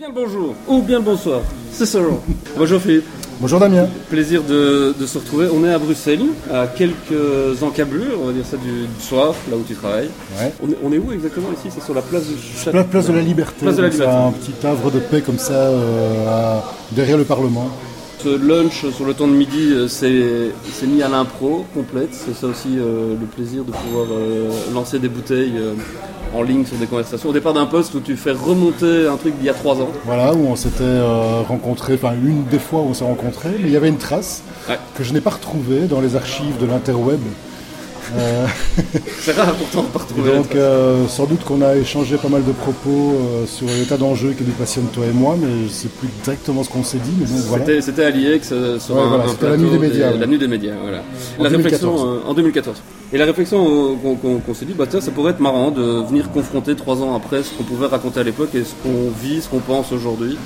Bien bonjour ou bien bonsoir, c'est Sauron. bonjour Philippe. Bonjour Damien. Plaisir de, se retrouver. On est à Bruxelles, à quelques encablures, on va dire ça, du, soir, là où tu travailles. On, est, où exactement ici? C'est sur la place de, la place de la Liberté. Place de la Liberté. un petit havre de paix comme ça, euh, derrière le Parlement. Ce lunch sur le temps de midi, euh, c'est mis à l'impro complète. C'est ça aussi euh, le plaisir de pouvoir lancer des bouteilles en ligne sur des conversations. Au départ d'un poste où tu fais remonter un truc d'il y a trois ans. Voilà, où on s'était euh, rencontré, enfin une des fois où on s'est rencontré, mais il y avait une trace que je n'ai pas retrouvée dans les archives de l'interweb. Euh, c'est rare pourtant de retrouver. Donc euh, sans doute qu'on a échangé pas mal de propos sur l'état d'enjeu qui nous passionne toi et moi, mais je sais plus exactement ce qu'on s'est dit. Mais C'était à l'IEX sur un, la nuit des médias. La nuit des médias, voilà. En la 2014. réflexion en 2014. Et la réflexion qu'on s'est dit, bah ça pourrait être marrant de venir confronter trois ans après ce qu'on pouvait raconter à l'époque et ce qu'on vit, ce qu'on pense aujourd'hui.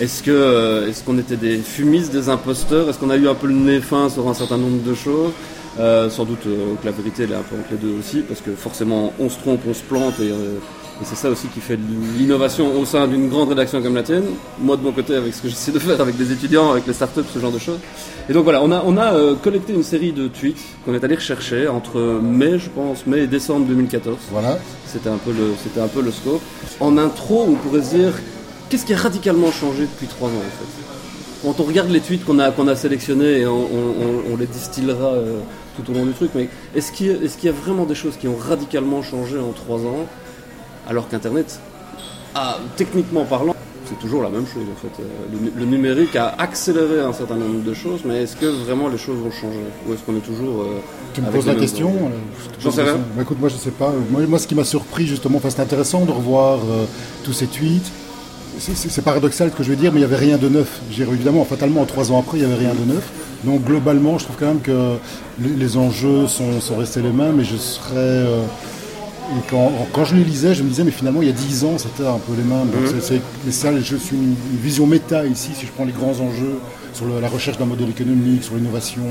Est-ce que euh, est-ce qu'on était des fumistes, des imposteurs? Est-ce qu'on a eu un peu le nez fin sur un certain nombre de choses? Euh, Sans doute euh, que la vérité elle est un peu entre les deux aussi, parce que forcément on se trompe, on se plante et et c'est ça aussi qui fait l'innovation au sein d'une grande rédaction comme la tienne. Moi, de mon côté, avec ce que j'essaie de faire avec des étudiants, avec les startups, ce genre de choses. Et donc voilà, on a, on a euh, collecté une série de tweets qu'on est allé rechercher entre mai, je pense, mai et décembre 2014. Voilà. C'était un peu le, c'était un peu le scope. En intro, on pourrait se dire, qu'est-ce qui a radicalement changé depuis trois ans, en fait? Quand on regarde les tweets qu'on a, qu'on a sélectionnés, et on, les distillera euh, tout au long du truc, mais est-ce qu'il, est qu'il y a vraiment des choses qui ont radicalement changé en trois ans alors qu'Internet, techniquement parlant, c'est toujours la même chose en fait. Euh, le, numérique a accéléré un certain nombre de choses, mais est-ce que vraiment les choses vont changer Ou est-ce qu'on est toujours. Euh, tu me poses la question euh, J'en sais rien. Bah, écoute, moi je sais pas. Moi, ce qui m'a surpris justement, c'est intéressant de revoir tous ces tweets. C'est paradoxal ce que je veux dire, mais il n'y avait rien de neuf. Évidemment, fatalement, trois ans après, il n'y avait rien de neuf. Donc globalement, je trouve quand même que les, enjeux sont, sont, restés les mêmes, mais je serais et quand, je les lisais, je me disais, mais finalement, il y a 10 ans, c'était un peu les mêmes. Donc c'est, ça, je suis une, vision méta ici, si je prends les grands enjeux sur la recherche d'un modèle économique, sur l'innovation,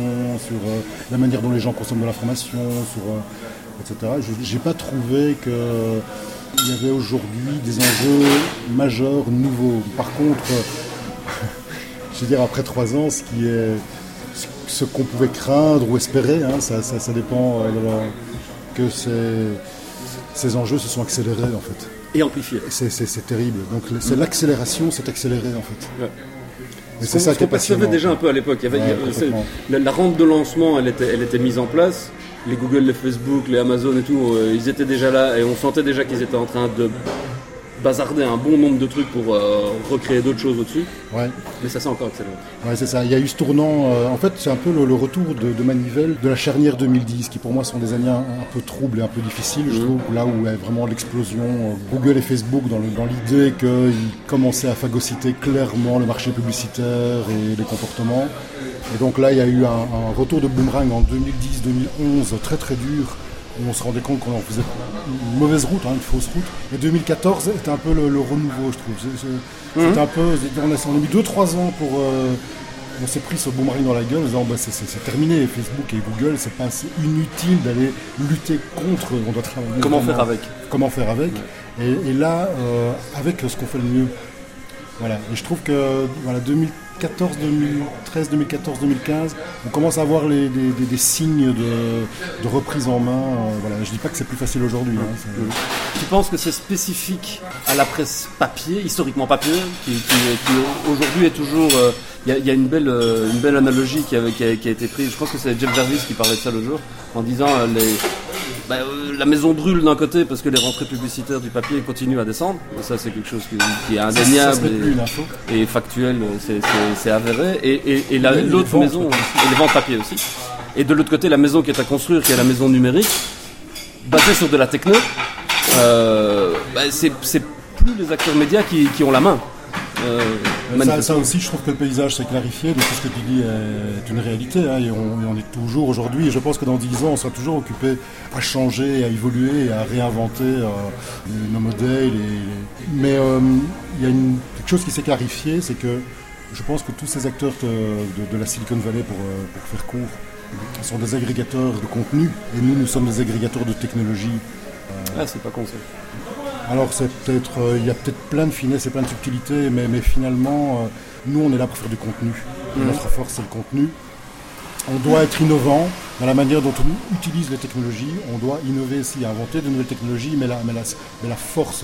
sur euh, la manière dont les gens consomment de l'information, sur, euh, etc. Je n'ai pas trouvé qu'il y avait aujourd'hui des enjeux majeurs, nouveaux. Par contre, je veux dire, après 3 ans, ce qui est ce qu'on pouvait craindre ou espérer, hein, ça, dépend euh, que c'est ces enjeux se sont accélérés en fait. Et amplifiés. C'est terrible. Donc c'est l'accélération s'est accélérée en fait. Mais c'est ça qui est passionnant. déjà un peu à l'époque. la, la, rente de lancement, elle était, elle était mise en place. Les Google, les Facebook, les Amazon et tout, euh, ils étaient déjà là et on sentait déjà qu'ils étaient en train de bazarder un bon nombre de trucs pour euh, recréer d'autres choses au-dessus. Ouais. Mais ça c'est encore excellent. Ouais, c'est ça. Il y a eu ce tournant. Euh, en fait, c'est un peu le, retour de, Manivelle de la charnière 2010, qui pour moi sont des années un, peu troubles et un peu difficiles, je mhm. trouve. Là où a vraiment l'explosion euh, Google et Facebook dans l'idée qu'ils commençaient à phagocyter clairement le marché publicitaire et les comportements. Et donc là, il y a eu un, un retour de boomerang en 2010-2011 très très dur on se rendait compte qu'on faisait une mauvaise route, hein, une fausse route. Et 2014 était un peu le, renouveau, je trouve. C'était un peu, on a, on a mis 2-3 ans pour. Euh, on s'est pris ce boomerang dans la gueule en disant bah, c'est terminé, Facebook et Google, c'est pas assez inutile d'aller lutter contre, on doit travailler. Comment faire avec Comment faire avec et, là, euh, avec ce qu'on fait le mieux. Voilà. Et je trouve que voilà, 2014 2013, 2014, 2015, on commence à avoir des, signes de, reprise en main. Euh, voilà. Je ne dis pas que c'est plus facile aujourd'hui. Hein, tu penses que c'est spécifique à la presse papier, historiquement papier, qui, aujourd'hui est toujours... Euh, il y, a une belle, euh, une belle analogie qui a, a, été prise, je pense que c'est Jeff Jarvis qui parlait de ça le jour, en disant les, bah, la maison brûle d'un côté parce que les rentrées publicitaires du papier continuent à descendre. ça, c'est quelque chose qui, est indéniable et, factuel, c'est avéré. Et, l'autre maison, et les ventes papier aussi. Et de l'autre côté, la maison qui est à construire, qui est la maison numérique, basée sur de la techno, euh, bah, c'est plus les acteurs médias qui ont la main. Euh, ça, aussi, je trouve que le paysage s'est clarifié, donc ce que tu dis est une réalité, hein, et, on, est toujours aujourd'hui, et je pense que dans 10 ans, on sera toujours occupé à changer, à évoluer, à réinventer euh, nos modèles. Mais euh, il y a une, quelque chose qui s'est clarifié, c'est que je pense que tous ces acteurs de, la Silicon Valley, pour, faire court, sont des agrégateurs de contenu, et nous, nous sommes des agrégateurs de technologie. ah, c'est pas con Alors c'est peut-être, il y a peut-être plein de finesses et plein de subtilités, mais, mais finalement, nous on est là pour faire du contenu. Mhm. Notre force c'est le contenu. On doit être innovant dans la manière dont on utilise les technologies. On doit innover aussi, inventer de nouvelles technologies, mais la, mais la, force,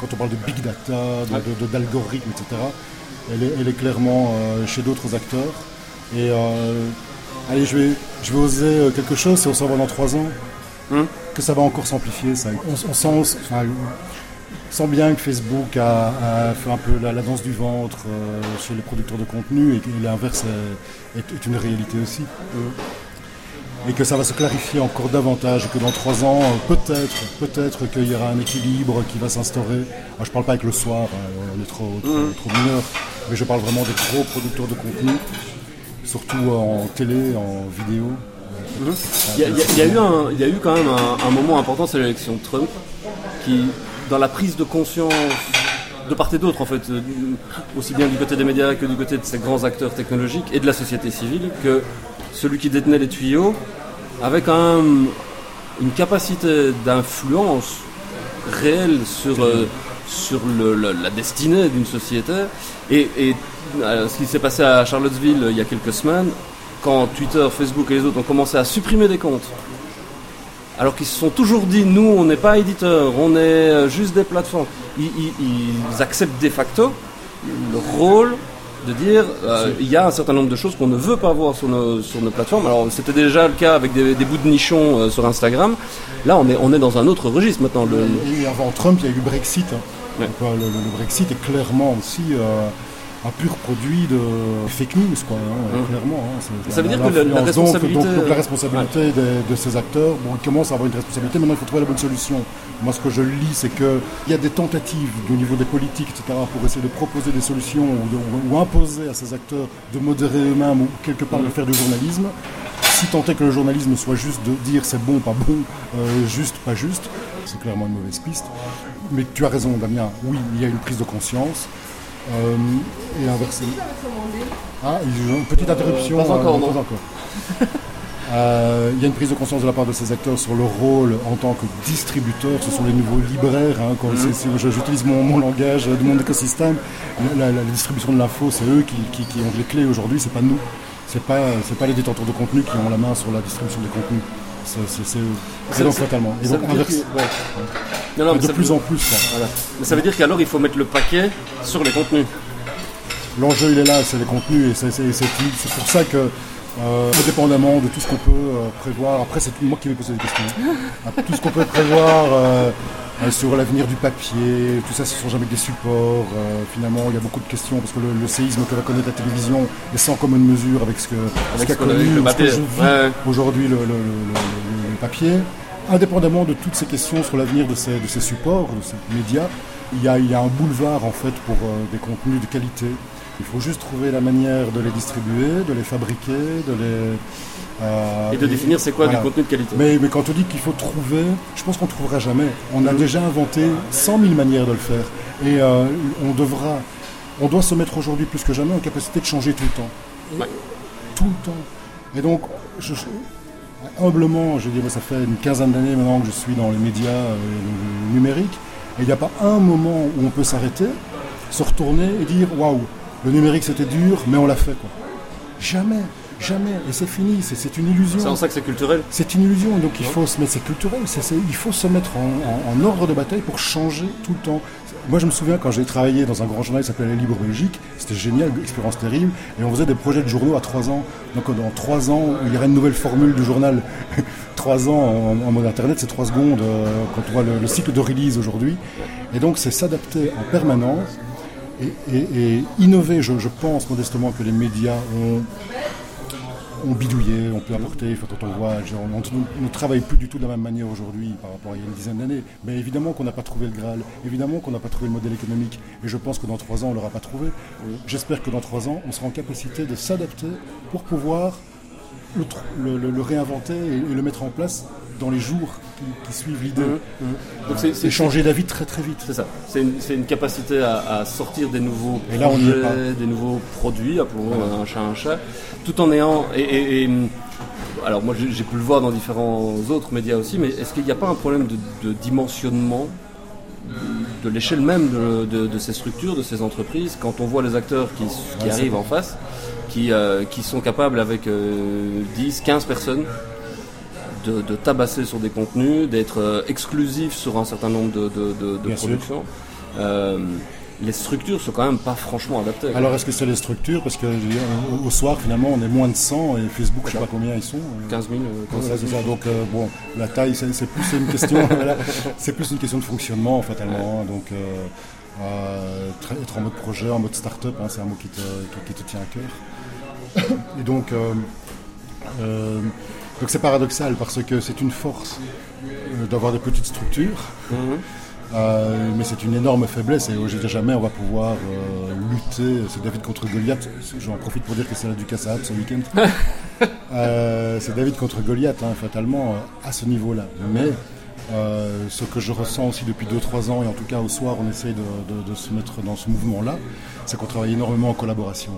quand on parle de big data, d'algorithmes, etc., elle est, clairement euh, chez d'autres acteurs. Et euh, allez, je vais, je vais oser euh, quelque chose, si on s'en va dans trois ans, hmm. que ça va encore s'amplifier. Ça. On, sent, sent, bien que Facebook a, fait un peu la, danse du ventre chez les producteurs de contenu et que l'inverse est, une réalité aussi. Et que ça va se clarifier encore davantage, et que dans trois ans, peut-être, peut-être qu'il y aura un équilibre qui va s'instaurer. Je ne parle pas avec le soir, on est trop, trop, hmm. trop mineurs, mais je parle vraiment des gros producteurs de contenu, surtout en télé, en vidéo. Il y, a, eu il y a eu quand même un, moment important, c'est l'élection de Trump, qui, dans la prise de conscience de part et d'autre, en fait, euh, aussi bien du côté des médias que du côté de ces grands acteurs technologiques et de la société civile, que celui qui détenait les tuyaux avait quand même une capacité d'influence réelle sur, euh, sur la destinée d'une société. Et, euh, ce qui s'est passé à Charlottesville il y a quelques semaines, quand Twitter, Facebook et les autres ont commencé à supprimer des comptes, alors qu'ils se sont toujours dit, nous, on n'est pas éditeur, on est euh, juste des plateformes, ils, acceptent de facto le rôle de dire il y a un certain nombre de choses qu'on ne veut pas voir sur nos, sur nos plateformes. Alors c'était déjà le cas avec des, bouts de nichons sur Instagram. Là on est, on est dans un autre registre maintenant. Le... avant Trump, il y a eu Brexit. Hein. Euh, le, Brexit est clairement aussi euh, un pur produit de fake news, quoi, hein, mmh. clairement. Hein, ça veut dire que la, responsabilité, donc, la responsabilité de, ces acteurs, bon, ils commencent à avoir une responsabilité, maintenant il faut trouver la bonne solution. Moi, ce que je lis, c'est qu'il y a des tentatives au niveau des politiques, etc., pour essayer de proposer des solutions ou, imposer à ces acteurs de modérer eux-mêmes ou quelque part de mmh. faire du journalisme si tant est que le journalisme soit juste de dire c'est bon, pas bon, euh, juste, pas juste, c'est clairement une mauvaise piste. Mais tu as raison, Damien, oui, il y a une prise de conscience. Euh, et inversé. Ah, une petite interruption. pas encore, euh, non. Pas encore. il y a une prise de conscience de la part de ces acteurs sur leur rôle en tant que distributeurs. Ce sont les nouveaux libraires. Hein, quand mhm. j'utilise mon, langage de mon écosystème, la, distribution de l'info, c'est eux qui, qui, ont les clés aujourd'hui, c'est pas nous c'est pas c'est pas les détenteurs de contenu qui ont la main sur la distribution des contenus. C'est donc totalement. Et donc de plus en plus. Mais ça veut dire qu'alors il faut mettre le paquet sur les contenus. L'enjeu il est là, c'est les contenus et c'est pour ça que euh, indépendamment de tout ce qu'on peut euh, prévoir, après c'est moi qui vais poser des questions, tout ce qu'on peut prévoir euh, sur l'avenir du papier, tout ça, ce ne sont jamais des supports. Finalement, il y a beaucoup de questions parce que le, séisme que va connaître la télévision est sans commune mesure avec ce qu'a connu, aujourd'hui le, papier. Indépendamment de toutes ces questions sur l'avenir de ces, supports, de ces médias, il y, a, un boulevard en fait pour euh, des contenus de qualité. Il faut juste trouver la manière de les distribuer, de les fabriquer, de les euh, et de définir c'est quoi du contenu de qualité. Mais, mais quand on dit qu'il faut trouver, je pense qu'on ne trouvera jamais. On a déjà inventé 100 000 manières de le faire. Et euh, on devra, on doit se mettre aujourd'hui plus que jamais en capacité de changer tout le temps. Tout le temps. Et donc, humblement, je dirais, ça fait une quinzaine d'années maintenant que je suis dans les médias euh, numériques. Et il n'y a pas un moment où on peut s'arrêter, se retourner et dire waouh, le numérique c'était dur, mais on l'a fait quoi. Jamais. Jamais. Et c'est fini. C'est une illusion. C'est en ça que c'est culturel. C'est une illusion. Donc il faut se mettre. C'est culturel. il faut se mettre en, ordre de bataille pour changer tout le temps. Moi, je me souviens quand j'ai travaillé dans un grand journal qui s'appelait La Libre Belgique. C'était génial, expérience terrible. Et on faisait des projets de journaux à trois ans. Donc dans trois ans, il y aurait une nouvelle formule du journal. trois ans en, mode internet, c'est trois secondes euh, quand on voit le, cycle de release aujourd'hui. Et donc c'est s'adapter en permanence et, innover. Je, je pense modestement que les médias ont on bidouillait, on peut apporter, quand on voit, on, ne travaille plus du tout de la même manière aujourd'hui par rapport à il y a une dizaine d'années. Mais évidemment qu'on n'a pas trouvé le Graal, évidemment qu'on n'a pas trouvé le modèle économique, et je pense que dans trois ans, on ne l'aura pas trouvé. J'espère que dans trois ans, on sera en capacité de s'adapter pour pouvoir le, réinventer et le mettre en place dans les jours qui, suivent l'idée. Mmh, mmh. c'est changer d'avis très très vite. C'est ça. C'est une, capacité à, sortir des nouveaux projets, des nouveaux produits, appelons un chat un chat, tout en ayant et, alors moi j'ai pu le voir dans différents autres médias aussi, mais est-ce qu'il n'y a pas un problème de, dimensionnement de l'échelle même de, ces structures, de ces entreprises, quand on voit les acteurs qui, arrivent en face, qui, euh, qui sont capables avec 10, 15 personnes de, tabasser sur des contenus, d'être exclusifs sur un certain nombre de, productions les structures sont quand même pas franchement adaptées. Alors est-ce que c'est les structures? Parce que au soir finalement on est moins de 100 et Facebook je sais pas combien ils sont. 15 000. Euh, Donc euh, bon, la taille c'est plus une question, c'est plus une question de fonctionnement fatalement. Donc euh, être en mode projet, en mode start-up, hein, c'est un mot qui te, qui, te, tient à cœur. Et donc donc c'est paradoxal parce que c'est une force d'avoir des petites structures. Mhm. Euh, mais c'est une énorme faiblesse et je jamais on va pouvoir euh, lutter. C'est David contre Goliath. J'en profite pour dire que c'est la du Cassaab ce week-end. Euh, c'est David contre Goliath, hein, fatalement, à ce niveau-là. Mais ce que je ressens aussi depuis 2-3 ans, et en tout cas au soir, on essaye de se mettre dans ce mouvement-là, c'est qu'on travaille énormément en collaboration.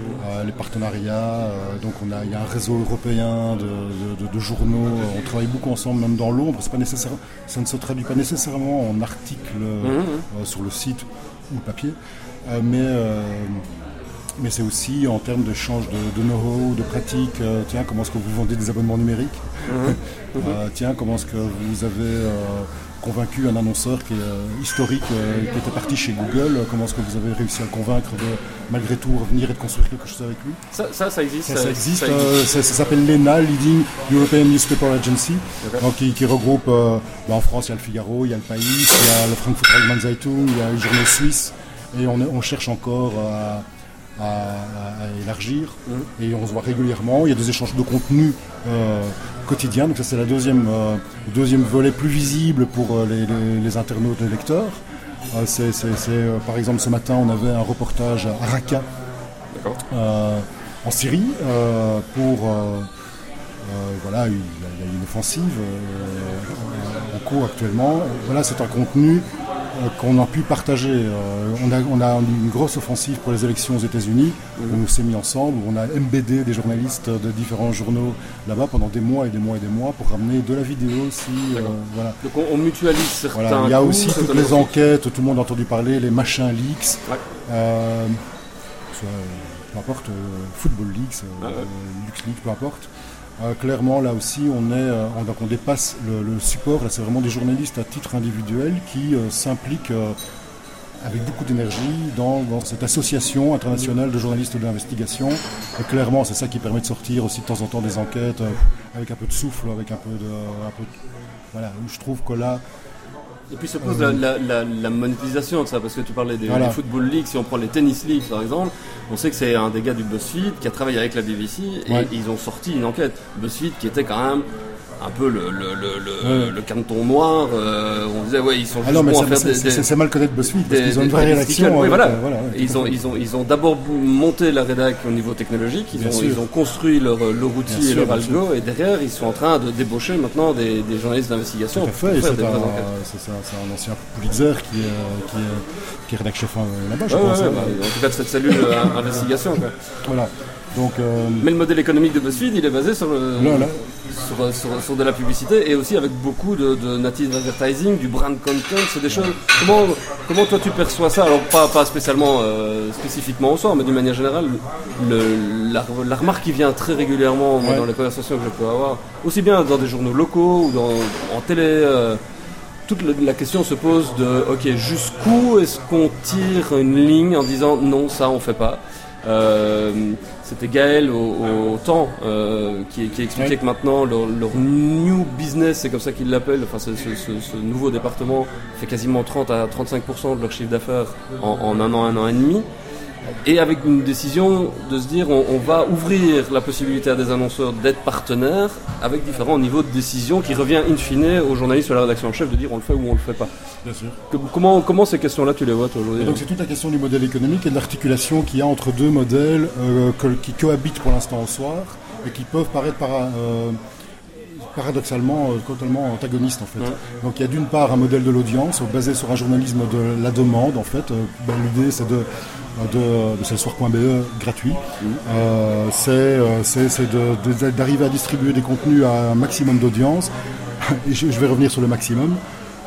Euh, les partenariats. Euh, donc on a, il y a un réseau européen de, journaux. On travaille beaucoup ensemble, même dans l'ombre. C'est pas nécessaire, ça ne se traduit pas nécessairement en articles mmh, mmh. Euh, sur le site ou le papier, mais mais c'est aussi en termes d'échange de, de know-how, de pratique. tiens, comment est-ce que vous vendez des abonnements numériques mmh. Tiens, comment est-ce que vous avez convaincu un annonceur qui est euh, historique, euh, qui était parti chez Google. Comment est-ce que vous avez réussi à le convaincre de malgré tout revenir et de construire quelque chose avec lui? Ça, ça, existe. Ça, existe. Euh, ça, s'appelle l'ENA, Leading European Newspaper Agency, donc, qui, regroupe, bah, en France, il y a le Figaro, il y a le Pays, il y a le Frankfurt Allgemeine Zeitung, il y a les journaux suisses, et on, on cherche encore à à, élargir mmh. et on se voit régulièrement. Il y a des échanges de contenu euh, quotidiens, donc ça c'est la deuxième, euh, le deuxième volet plus visible pour euh, les, les, internautes, les lecteurs. c'est, par exemple ce matin on avait un reportage à Raqqa en Syrie pour voilà, il y, a, une offensive en cours actuellement. Voilà, c'est un contenu euh, qu'on a pu partager. Euh, on, a, on a une grosse offensive pour les élections aux États-Unis. On s'est mis ensemble. On a MBD des journalistes de différents journaux là-bas pendant des mois et des mois et des mois pour ramener de la vidéo aussi. Euh, voilà. Donc on, mutualise certains. Il y a aussi toutes les enquêtes. Tout le monde a entendu parler les machins leaks. peu importe, Football Leaks, LuxLeaks, peu importe. Euh, clairement, là aussi, on, est, euh, on, dépasse le, support. Là, c'est vraiment des journalistes à titre individuel qui euh, s'impliquent avec beaucoup d'énergie dans, cette association internationale de journalistes d'investigation. Et clairement, c'est ça qui permet de sortir aussi de temps en temps des enquêtes avec un peu de souffle, avec un peu de, un peu voilà. Je trouve que là, et puis se pose la, monétisation de ça, parce que tu parlais des, Football League, si on prend les Tennis League par exemple, on sait que c'est un des gars du BuzzFeed qui a travaillé avec la BBC et ils ont sorti une enquête. BuzzFeed qui était quand même un peu le, le, le, canton noir. Euh, on disait, ouais, ils sont ah juste bons à faire des. C'est mal connaître BuzzFeed parce qu'ils ont une vraie rédaction. Oui, voilà. Euh, ils, ont, ils, ont, ils ont d'abord monté la rédac au niveau technologique, ils, ont, ils ont construit leur, leur outil et leur algo, et derrière, ils sont en train de débaucher maintenant des, des journalistes d'investigation. C'est un, un, ancien Pulitzer qui est, qui est, qui est rédac chef là-bas, je pense. Hein. Bah, en tout cas, de cette cellule euh, investigation. Voilà. Donc, Mais le modèle économique de BuzzFeed, il est basé sur, le, sur, de la publicité et aussi avec beaucoup de, native advertising, du brand content, c'est des choses. Comment, comment toi tu perçois ça? Alors pas, pas spécialement euh, spécifiquement au soir, mais d'une manière générale, le, la, remarque qui vient très régulièrement dans les conversations que je peux avoir, aussi bien dans des journaux locaux ou dans, en télé. Euh, toute la question se pose de ok jusqu'où est-ce qu'on tire une ligne en disant non ça on fait pas? Euh, c'était Gaël au, temps euh, qui, expliquait que maintenant leur, new business, c'est comme ça qu'ils l'appellent, enfin ce, nouveau département fait quasiment 30 à 35% de leur chiffre d'affaires en, un an, un an et demi et avec une décision de se dire on, va ouvrir la possibilité à des annonceurs d'être partenaires avec différents niveaux de décision qui revient in fine aux journalistes ou à la rédaction en chef de dire on le fait ou on le fait pas. Bien sûr. comment, comment ces questions-là tu les vois aujourd'hui Donc c'est toute la question du modèle économique et de l'articulation qu'il y a entre deux modèles euh, qui cohabitent pour l'instant au soir et qui peuvent paraître par euh, paradoxalement euh, totalement antagoniste en fait. Donc il y a d'une part un modèle de l'audience basé sur un journalisme de la demande en fait. Ben, l'idée c'est de de, de salesforce.be gratuit. Euh, euh, c'est d'arriver à distribuer des contenus à un maximum d'audience. Je, vais revenir sur le maximum.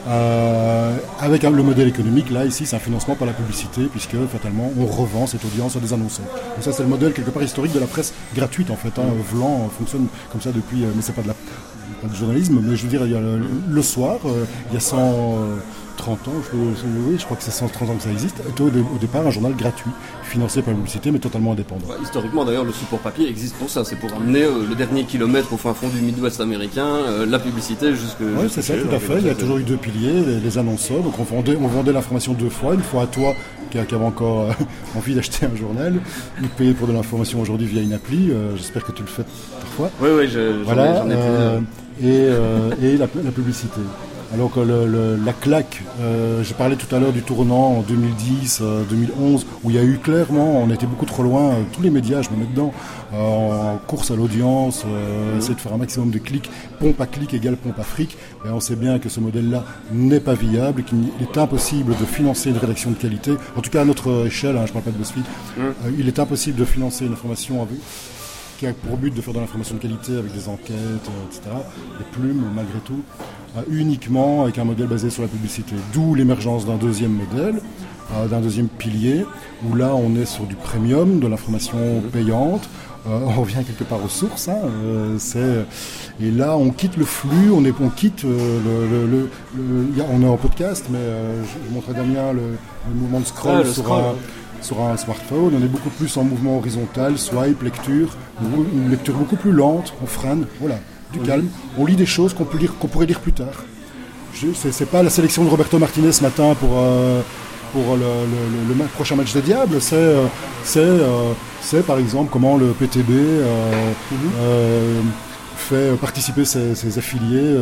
Euh, avec le modèle économique, là, ici, c'est un financement par la publicité, puisque fatalement, on revend cette audience à des annonceurs. Et ça, c'est le modèle quelque part historique de la presse gratuite, en fait. Hein. Vlan fonctionne comme ça depuis, mais c'est pas de la pas du journalisme, mais je veux dire, il y a le, soir, il y a 100, 30 ans, je, oui, je crois que c'est 130 ans que ça existe, était au, départ un journal gratuit, financé par la publicité, mais totalement indépendant. historiquement, d'ailleurs, le support papier existe pour ça, c'est pour amener euh, le dernier kilomètre au fin fond du Midwest américain, euh, la publicité jusque. Oui, c'est ça, tout à fait. Il y a toujours eu deux piliers, les, annonceurs. Donc on vendait, on vendait l'information deux fois, une fois à toi qui, avait encore euh, envie d'acheter un journal, ou payer pour de l'information aujourd'hui via une appli. J'espère que tu le fais parfois. Oui, oui, je, voilà, et, et la, la publicité. Alors que la claque, euh, j'ai parlé tout à l'heure du tournant en 2010, 2011, euh, où il y a eu clairement, on était beaucoup trop loin, euh, tous les médias, je me mets dedans, en course à l'audience, essayer de faire un maximum de clics, pompe à clic égale pompe à fric. Et on sait bien que ce modèle-là n'est pas viable, qu'il est impossible de financer une rédaction de qualité, en tout cas à notre échelle, hein, je ne parle pas de BuzzFeed, mmh. il est impossible de financer une information avec qui a pour but de faire de l'information de qualité avec des enquêtes, etc., des plumes malgré tout, euh, uniquement avec un modèle basé sur la publicité. D'où l'émergence d'un deuxième modèle, euh, d'un deuxième pilier, où là on est sur du premium, de l'information payante. Euh, on revient quelque part aux sources. Hein, et là, on quitte le flux, on, est, on quitte le, on est en podcast, mais je, montrais Damien le, mouvement de scroll, ah, sur, Un, sur un smartphone. On est beaucoup plus en mouvement horizontal, swipe, lecture, une lecture beaucoup plus lente, on freine, voilà du calme. On lit des choses qu'on peut lire, qu'on pourrait lire plus tard. C'est pas la sélection de Roberto Martinez ce matin pour, euh, pour le, prochain match des Diables. C'est euh, euh, par exemple comment le PTB fait participer ses, affiliés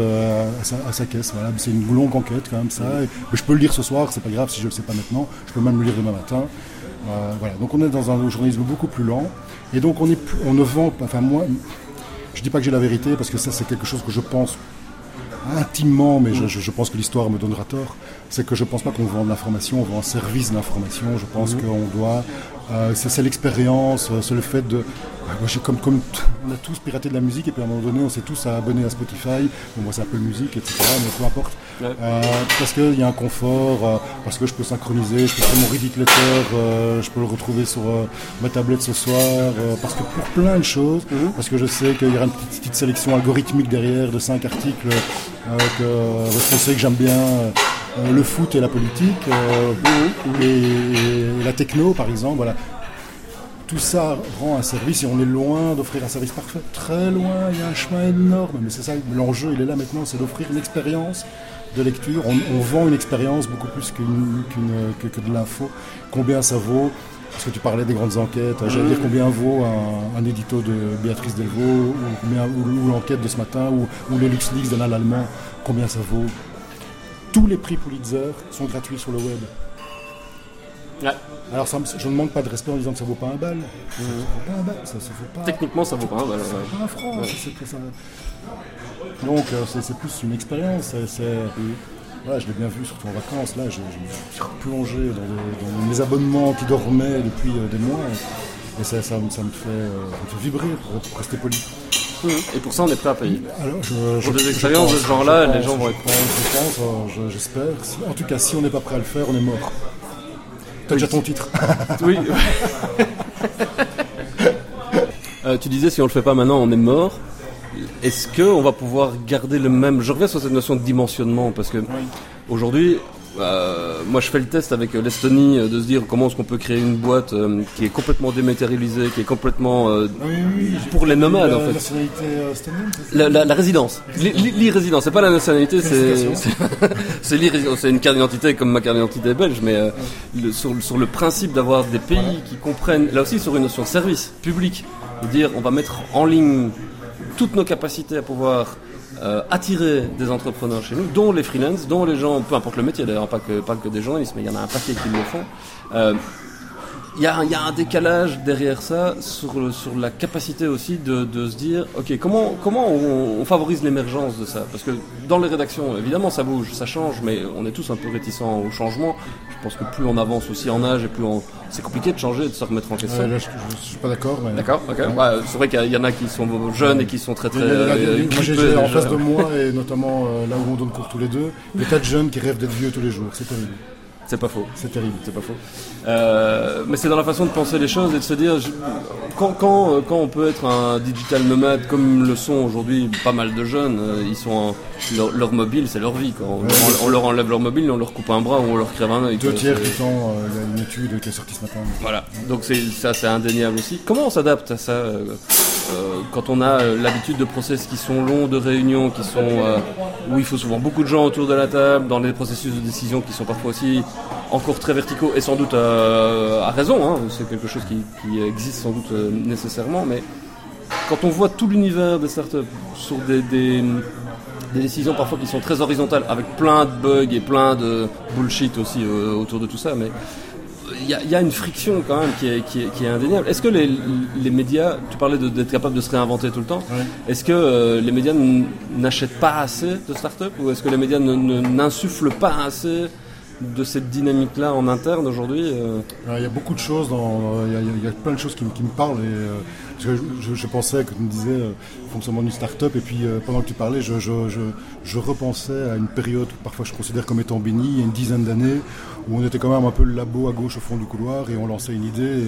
à sa, caisse. Voilà. C'est une longue enquête quand même ça. mais je peux le lire ce soir, c'est pas grave si je le sais pas maintenant. Je peux même le lire demain matin. Voilà. Donc on est dans un journalisme beaucoup plus lent. Et donc on, est on ne vend, enfin moi, je dis pas que j'ai la vérité parce que ça c'est quelque chose que je pense intimement, mais je, pense que l'histoire me donnera tort, c'est que je pense pas qu'on vend de l'information, on vend un service d'information. Je pense mhm. qu'on doit euh, c'est l'expérience, euh, c'est le fait de. Bah, comme, comme on a tous piraté de la musique et puis à un moment donné on s'est tous abonnés à Spotify, bon, moi c'est un peu musique, etc. Mais peu importe. Euh, parce qu'il y a un confort, parce que je peux synchroniser, je peux faire mon Reddit letter, je peux le retrouver sur ma tablette ce soir, parce que pour plein de choses, mhm. parce que je sais qu'il y aura une petite, sélection algorithmique derrière de 5 articles que je sais que j'aime bien. Euh, le foot et la politique, euh, et, la techno par exemple. Voilà. Tout ça rend un service et on est loin d'offrir un service parfait. Très loin, il y a un chemin énorme, mais c'est ça, l'enjeu il est là maintenant, c'est d'offrir une expérience de lecture. On, vend une expérience beaucoup plus que, que, de l'info. Combien ça vaut? Parce que tu parlais des grandes enquêtes, j'allais dire combien vaut un, édito de Béatrice Delvaux, ou, l'enquête de ce matin, ou, ou le LuxLeaks d'un Allemand, combien ça vaut? Tous les prix Pulitzer sont gratuits sur le web. Alors je ne manque pas de respect en disant que ça vaut pas un bal. Ça ne vaut pas un bal, ça, vaut pas... Techniquement ça vaut pas un bal. Ça vaut pas un franc. Donc euh, c'est plus une expérience. Voilà, je l'ai bien vu, surtout en vacances. Là, je, me suis plongé dans, mes abonnements qui dormaient depuis euh, des mois. Et ça, ça, me, fait, euh, ça, me, fait, vibrer, pour rester poli. Et pour ça, on est prêt à payer. Alors, pour des expériences de ce genre-là, les gens vont être prêts. Je pense, j'espère. En tout cas, si on n'est pas prêt à le faire, on est mort. T'as déjà ton titre. oui. Euh, tu disais, si on le fait pas maintenant, on est mort. Est-ce qu'on va pouvoir garder le même... Je reviens sur cette notion de dimensionnement, parce que aujourd'hui, euh, moi, je fais le test avec l'Estonie euh, de se dire comment est-ce qu'on peut créer une boîte euh, qui est complètement dématérialisée, qui est complètement pour les nomades la, en fait. Nationalité la, la, la, résidence, l'irrésidence, c'est pas la nationalité, c'est c'est c'est une carte d'identité comme ma carte d'identité belge, mais sur, sur le principe d'avoir des pays qui comprennent, là aussi sur une notion de service public, de dire on va mettre en ligne toutes nos capacités à pouvoir euh, attirer des entrepreneurs chez nous, dont les freelance, dont les gens, peu importe le métier d'ailleurs, pas que, pas que des journalistes, mais il y en a un paquet qui le font. Euh, il y, a un décalage derrière ça sur, sur la capacité aussi de, se dire, ok, comment, comment on, favorise l'émergence de ça? Parce que dans les rédactions, évidemment, ça bouge, ça change, mais on est tous un peu réticents au changement. Je pense que plus on avance aussi en âge et plus on... c'est compliqué de changer, de se remettre en question. je, ne suis pas d'accord. D'accord, ok. c'est vrai qu'il y en a qui sont jeunes et qui sont très très. moi j'ai en face de moi et notamment euh, là où on donne cours tous les deux, des tas de jeunes qui rêvent d'être vieux tous les jours. C'est terrible. C'est pas faux. C'est terrible. C'est pas faux. Euh, mais c'est dans la façon de penser les choses et de se dire quand, quand, euh, quand, on peut être un digital nomade comme le sont aujourd'hui pas mal de jeunes, euh, ils sont leur, mobile, c'est leur vie. On, leur enlève leur mobile, on leur coupe un bras ou on leur crève un œil. Deux tiers du temps, il y a une étude qui est sortie ce matin. Voilà. Donc c'est ça, c'est indéniable aussi. Comment on s'adapte à ça quand on a l'habitude de process qui sont longs, de réunions qui sont où il faut souvent beaucoup de gens autour de la table, dans les processus de décision qui sont parfois aussi encore très verticaux et sans doute euh, à raison, hein, c'est quelque chose qui, existe sans doute euh, nécessairement, mais quand on voit tout l'univers des startups sur des, des, décisions parfois qui sont très horizontales, avec plein de bugs et plein de bullshit aussi euh, autour de tout ça, mais il y, a une friction quand même qui est, qui est, indéniable. Est-ce que les, les, médias, tu parlais d'être capable de se réinventer tout le temps, est-ce que les médias n'achètent pas assez de startups ou est-ce que les médias n'insufflent pas assez de cette dynamique-là en interne aujourd'hui euh Il y a beaucoup de choses, il, y a, plein de choses qui, me parlent. Et, euh, je, pensais, que tu me disais, euh, fonctionnement d'une start-up, et puis pendant que tu parlais, je, repensais à une période que parfois je considère comme étant bénie, il y a une dizaine d'années, où on était quand même un peu le labo à gauche au fond du couloir, et on lançait une idée,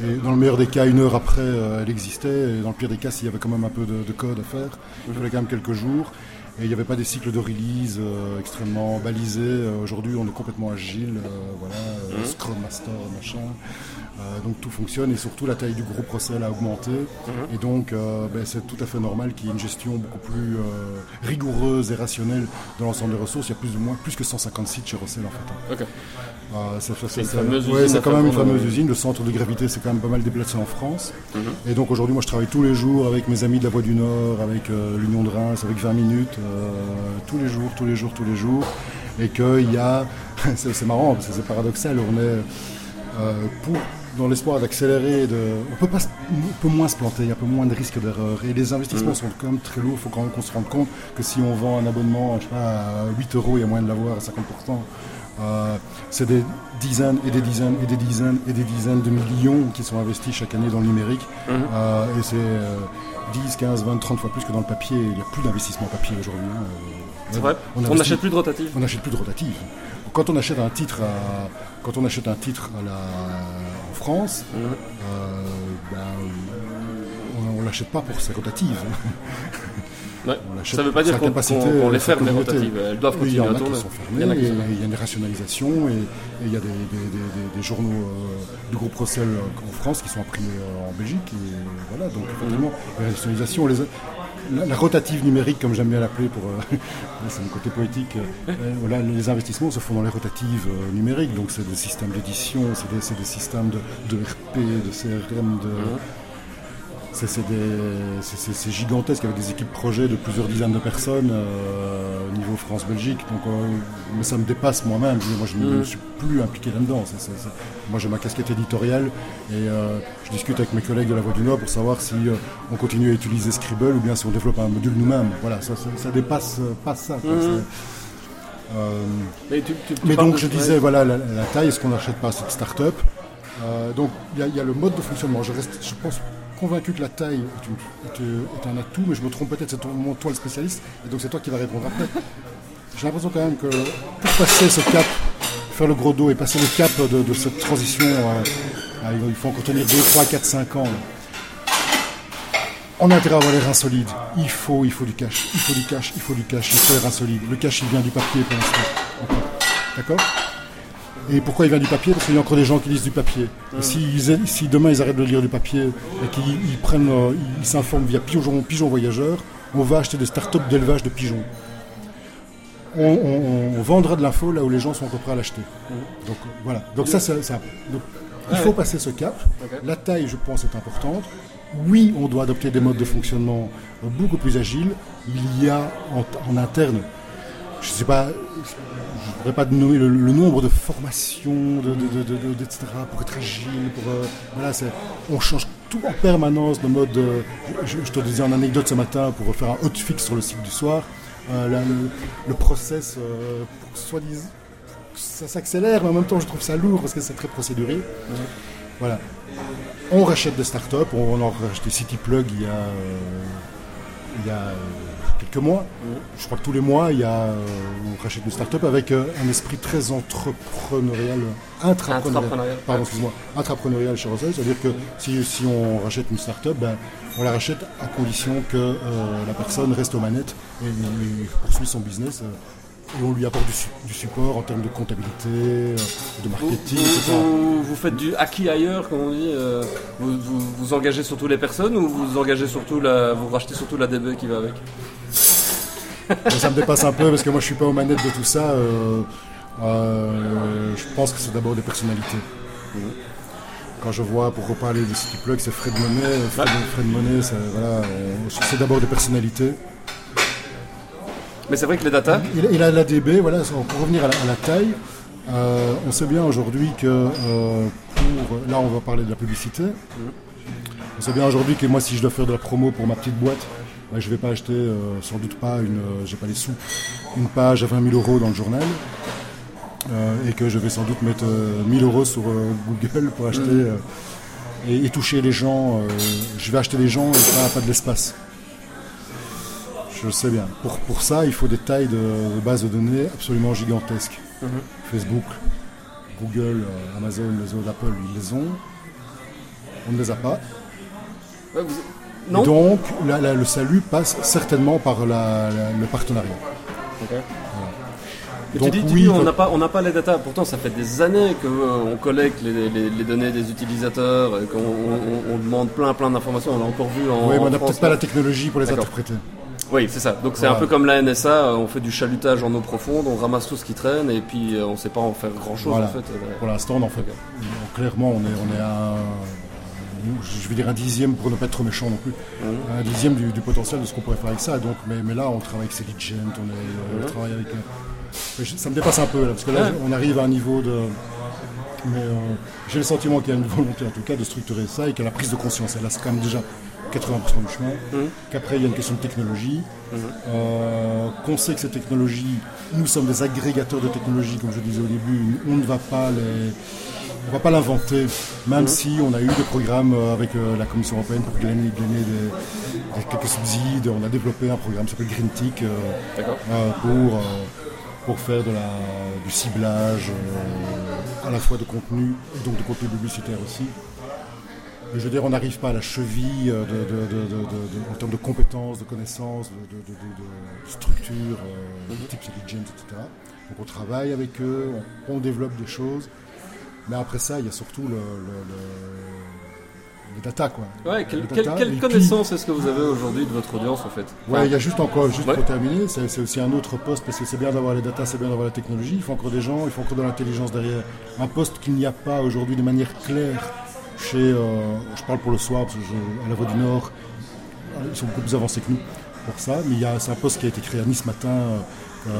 et, dans le meilleur des cas, une heure après, elle existait, et dans le pire des cas, s'il y avait quand même un peu de, de code à faire, il fallait quand même quelques jours. Et il n'y avait pas des cycles de release euh, extrêmement balisés. Euh, aujourd'hui, on est complètement agile, euh, voilà, mmh. Scrum Master, machin. Donc tout fonctionne et surtout la taille du groupe procès a augmenté. Mmh. Et donc ben, c'est tout à fait normal qu'il y ait une gestion beaucoup plus rigoureuse et rationnelle de l'ensemble des ressources. Il y a plus ou moins plus que 150 sites chez Rossel en fait. Hein. c'est quand même une fameuse usine. Le centre de gravité s'est quand même pas mal déplacé en France. Mmh. Et donc aujourd'hui, moi je travaille tous les jours avec mes amis de la Voie du Nord, avec l'Union de Reims, avec 20 minutes. Euh, tous les jours, tous les jours, tous les jours, et qu'il y a, c'est marrant parce que c'est paradoxal, on est euh, pour dans l'espoir d'accélérer, de... on, peut pas, peut moins se planter, il y a un peu moins de risques d'erreur. Et les investissements mm. sont quand même très lourds. Il faut quand même qu'on se rende compte que si on vend un abonnement je sais pas, à 8 euros, il y a moyen de l'avoir à 50%. Euh, c'est des dizaines et des dizaines et des dizaines et des dizaines de millions qui sont investis chaque année dans le numérique. Mm. et c'est 10, 15, 20, 30 fois plus que dans le papier. Il n'y a plus d'investissement papier aujourd'hui. Hein. C'est vrai On n'achète plus de rotative On n'achète plus de rotative. Quand on achète un titre, quand on achète un titre en France, mmh. euh, ben, on ne l'achète pas pour sa rotative. Ça ne veut pas dire qu'on les ferme les rotatives, elles doivent continuer à tourner. il y a une rationalisation et, il y a des, journaux euh, du groupe Rossel en France qui sont imprimés euh, en Belgique. Et voilà, donc effectivement, la rationalisation, la, rotative numérique, comme j'aime bien l'appeler, pour euh, c'est mon côté poétique. voilà, les investissements se font dans les rotatives numériques, donc c'est des systèmes d'édition, c'est des, systèmes de, de, RP, de CRM, de, c'est gigantesque avec des équipes projet de plusieurs dizaines de personnes euh, au niveau France-Belgique. Donc, euh, mais ça me dépasse moi-même. Moi, je ne mm. suis plus impliqué là-dedans. Moi, j'ai ma casquette éditoriale et euh, je discute avec mes collègues de la Voix du Nord pour savoir si on continue à utiliser Scribble ou bien si on développe un module nous-mêmes. Voilà, ça, ça, dépasse pas ça. Mm. mais, donc, je disais, voilà, la, taille, est-ce qu'on n'achète pas cette start-up? Donc il y, a le mode de fonctionnement. Je reste, je pense, convaincu que la taille est, un atout, mais je me trompe peut-être, c'est toi le spécialiste, et donc c'est toi qui vas répondre après. J'ai l'impression quand même que pour passer ce cap, faire le gros dos et passer le cap de, cette transition, euh, euh, il faut encore tenir 2, 3, 4, 5 ans. On a intérêt à avoir les reins solides. Il faut, il faut du cash. Il faut du cash, il faut du cash, il faut les reins solides. Le cash, il vient du papier pour l'instant. D'accord? Et pourquoi il vient du papier? Parce qu'il y a encore des gens qui lisent du papier. si, demain ils arrêtent de lire du papier et qu'ils prennent, euh, ils s'informent via pigeon, pigeon voyageur, on va acheter des startups d'élevage de pigeons. On, vendra de l'info là où les gens sont encore prêts à l'acheter. Donc voilà. Donc ça, c'est ça. il faut passer ce cap. La taille, je pense, est importante. Oui, on doit adopter des modes de fonctionnement beaucoup plus agiles. Il y a en interne je sais pas, pourrais pas nommer le, nombre de formations, etc., pour être agile, pour, euh, on change tout en permanence de mode, je, te disais en anecdote ce matin, pour faire un hotfix sur le site du soir, euh, le, process, euh, soit ça s'accélère, mais en même temps je trouve ça lourd parce que c'est très procédurier. Voilà. On rachète des startups, on, a racheté CityPlug il y il y a quelques mois. Je crois que tous les mois, il y a, euh, on rachète une start-up avec euh, un esprit très entrepreneurial, intrapreneurial, pardon, excuse-moi, intrapreneurial chez Rosel. C'est-à-dire que si, si, on rachète une start-up, ben, on la rachète à condition que euh, la personne reste aux manettes et, et poursuit son business et on lui apporte du, support en termes de comptabilité, euh, de marketing, vous, Vous, faites du acquis ailleurs, comme on dit euh, vous, vous, engagez surtout les personnes ou vous engagez surtout la, vous rachetez surtout la DB qui va avec? Ça me dépasse un peu parce que moi je suis pas aux manettes de tout ça. Euh, je pense que c'est d'abord des personnalités. Mhm. Quand je vois, pour reparler de CityPlug, c'est Fred Monet. Fred, Fred Monet, c'est d'abord des personnalités. Mais c'est vrai que les data. Il, a la DB, voilà, pour revenir à la, taille, euh, on sait bien aujourd'hui que euh, pour. Là, on va parler de la publicité. On sait bien aujourd'hui que moi, si je dois faire de la promo pour ma petite boîte, je je vais pas acheter, euh, sans doute pas, une, j'ai pas les sous, une page à 20 000 euros dans le journal. et que je vais sans doute mettre 1000 euros sur Google pour acheter mm. et, toucher les gens. je vais acheter les gens et pas, pas de l'espace. Je sais bien. Pour, pour ça, il faut des tailles de, base de données absolument gigantesques. Mhm. Facebook, Google, euh, Amazon, les autres, Apple, ils les ont. On ne les a pas. Donc, le salut passe certainement par le partenariat. tu dis, oui, on n'a pas, on pas les data. Pourtant, ça fait des années qu'on euh, collecte les, données des utilisateurs, qu'on on, demande plein, plein d'informations. On a encore vu en. Oui, mais on n'a peut-être pas la technologie pour les interpréter. Oui, c'est ça. Donc c'est un peu comme la NSA, euh, on fait du chalutage en eau profonde, on ramasse tout ce qui traîne et puis euh, on ne sait pas en faire grand chose en fait. Pour l'instant, on en fait. Clairement, on est, on est à je vais dire un dixième pour ne pas être trop méchant non plus, mhm. un dixième du, potentiel de ce qu'on pourrait faire avec ça. Donc, mais, mais là, on travaille avec Celigent, on, on mhm. travaille avec. Euh, ça me dépasse un peu là, parce que là, on arrive à un niveau de. Mais j'ai le sentiment qu'il y a une volonté en tout cas de structurer ça et qu'il y a la prise de conscience. Et là, c'est quand même déjà 80% du chemin, mmh. qu'après il y a une question de technologie, euh, qu'on sait que ces technologies, nous sommes des agrégateurs de technologies, comme je disais au début, on ne va pas les, on va pas l'inventer, même mmh. si on a eu des programmes euh, avec euh, la Commission européenne pour gagner, des, quelques subsides. On a développé un programme qui s'appelle GreenTick pour, pour faire de la, du ciblage à la fois de contenu et donc de contenu publicitaire aussi je veux dire, on n'arrive pas à la cheville euh, en termes de compétences, de connaissances, de, structure, euh, type intelligence, etc. Donc on travaille avec eux, on, développe des choses. Mais après ça, il y a surtout le, les data quoi. Ouais, quelle connaissance est-ce que vous avez aujourd'hui de votre audience en fait Ouais, il y a juste encore, juste pour terminer, c'est aussi un autre poste parce que c'est bien d'avoir les data, c'est bien d'avoir la technologie. Il faut encore des gens, il faut encore de l'intelligence derrière. Un poste qu'il n'y a pas aujourd'hui de manière claire euh, je parle pour le soir, parce que à la Voix du Nord, ils sont beaucoup plus avancés que nous pour ça, mais c'est un poste qui a été créé à Nice Matin. Euh,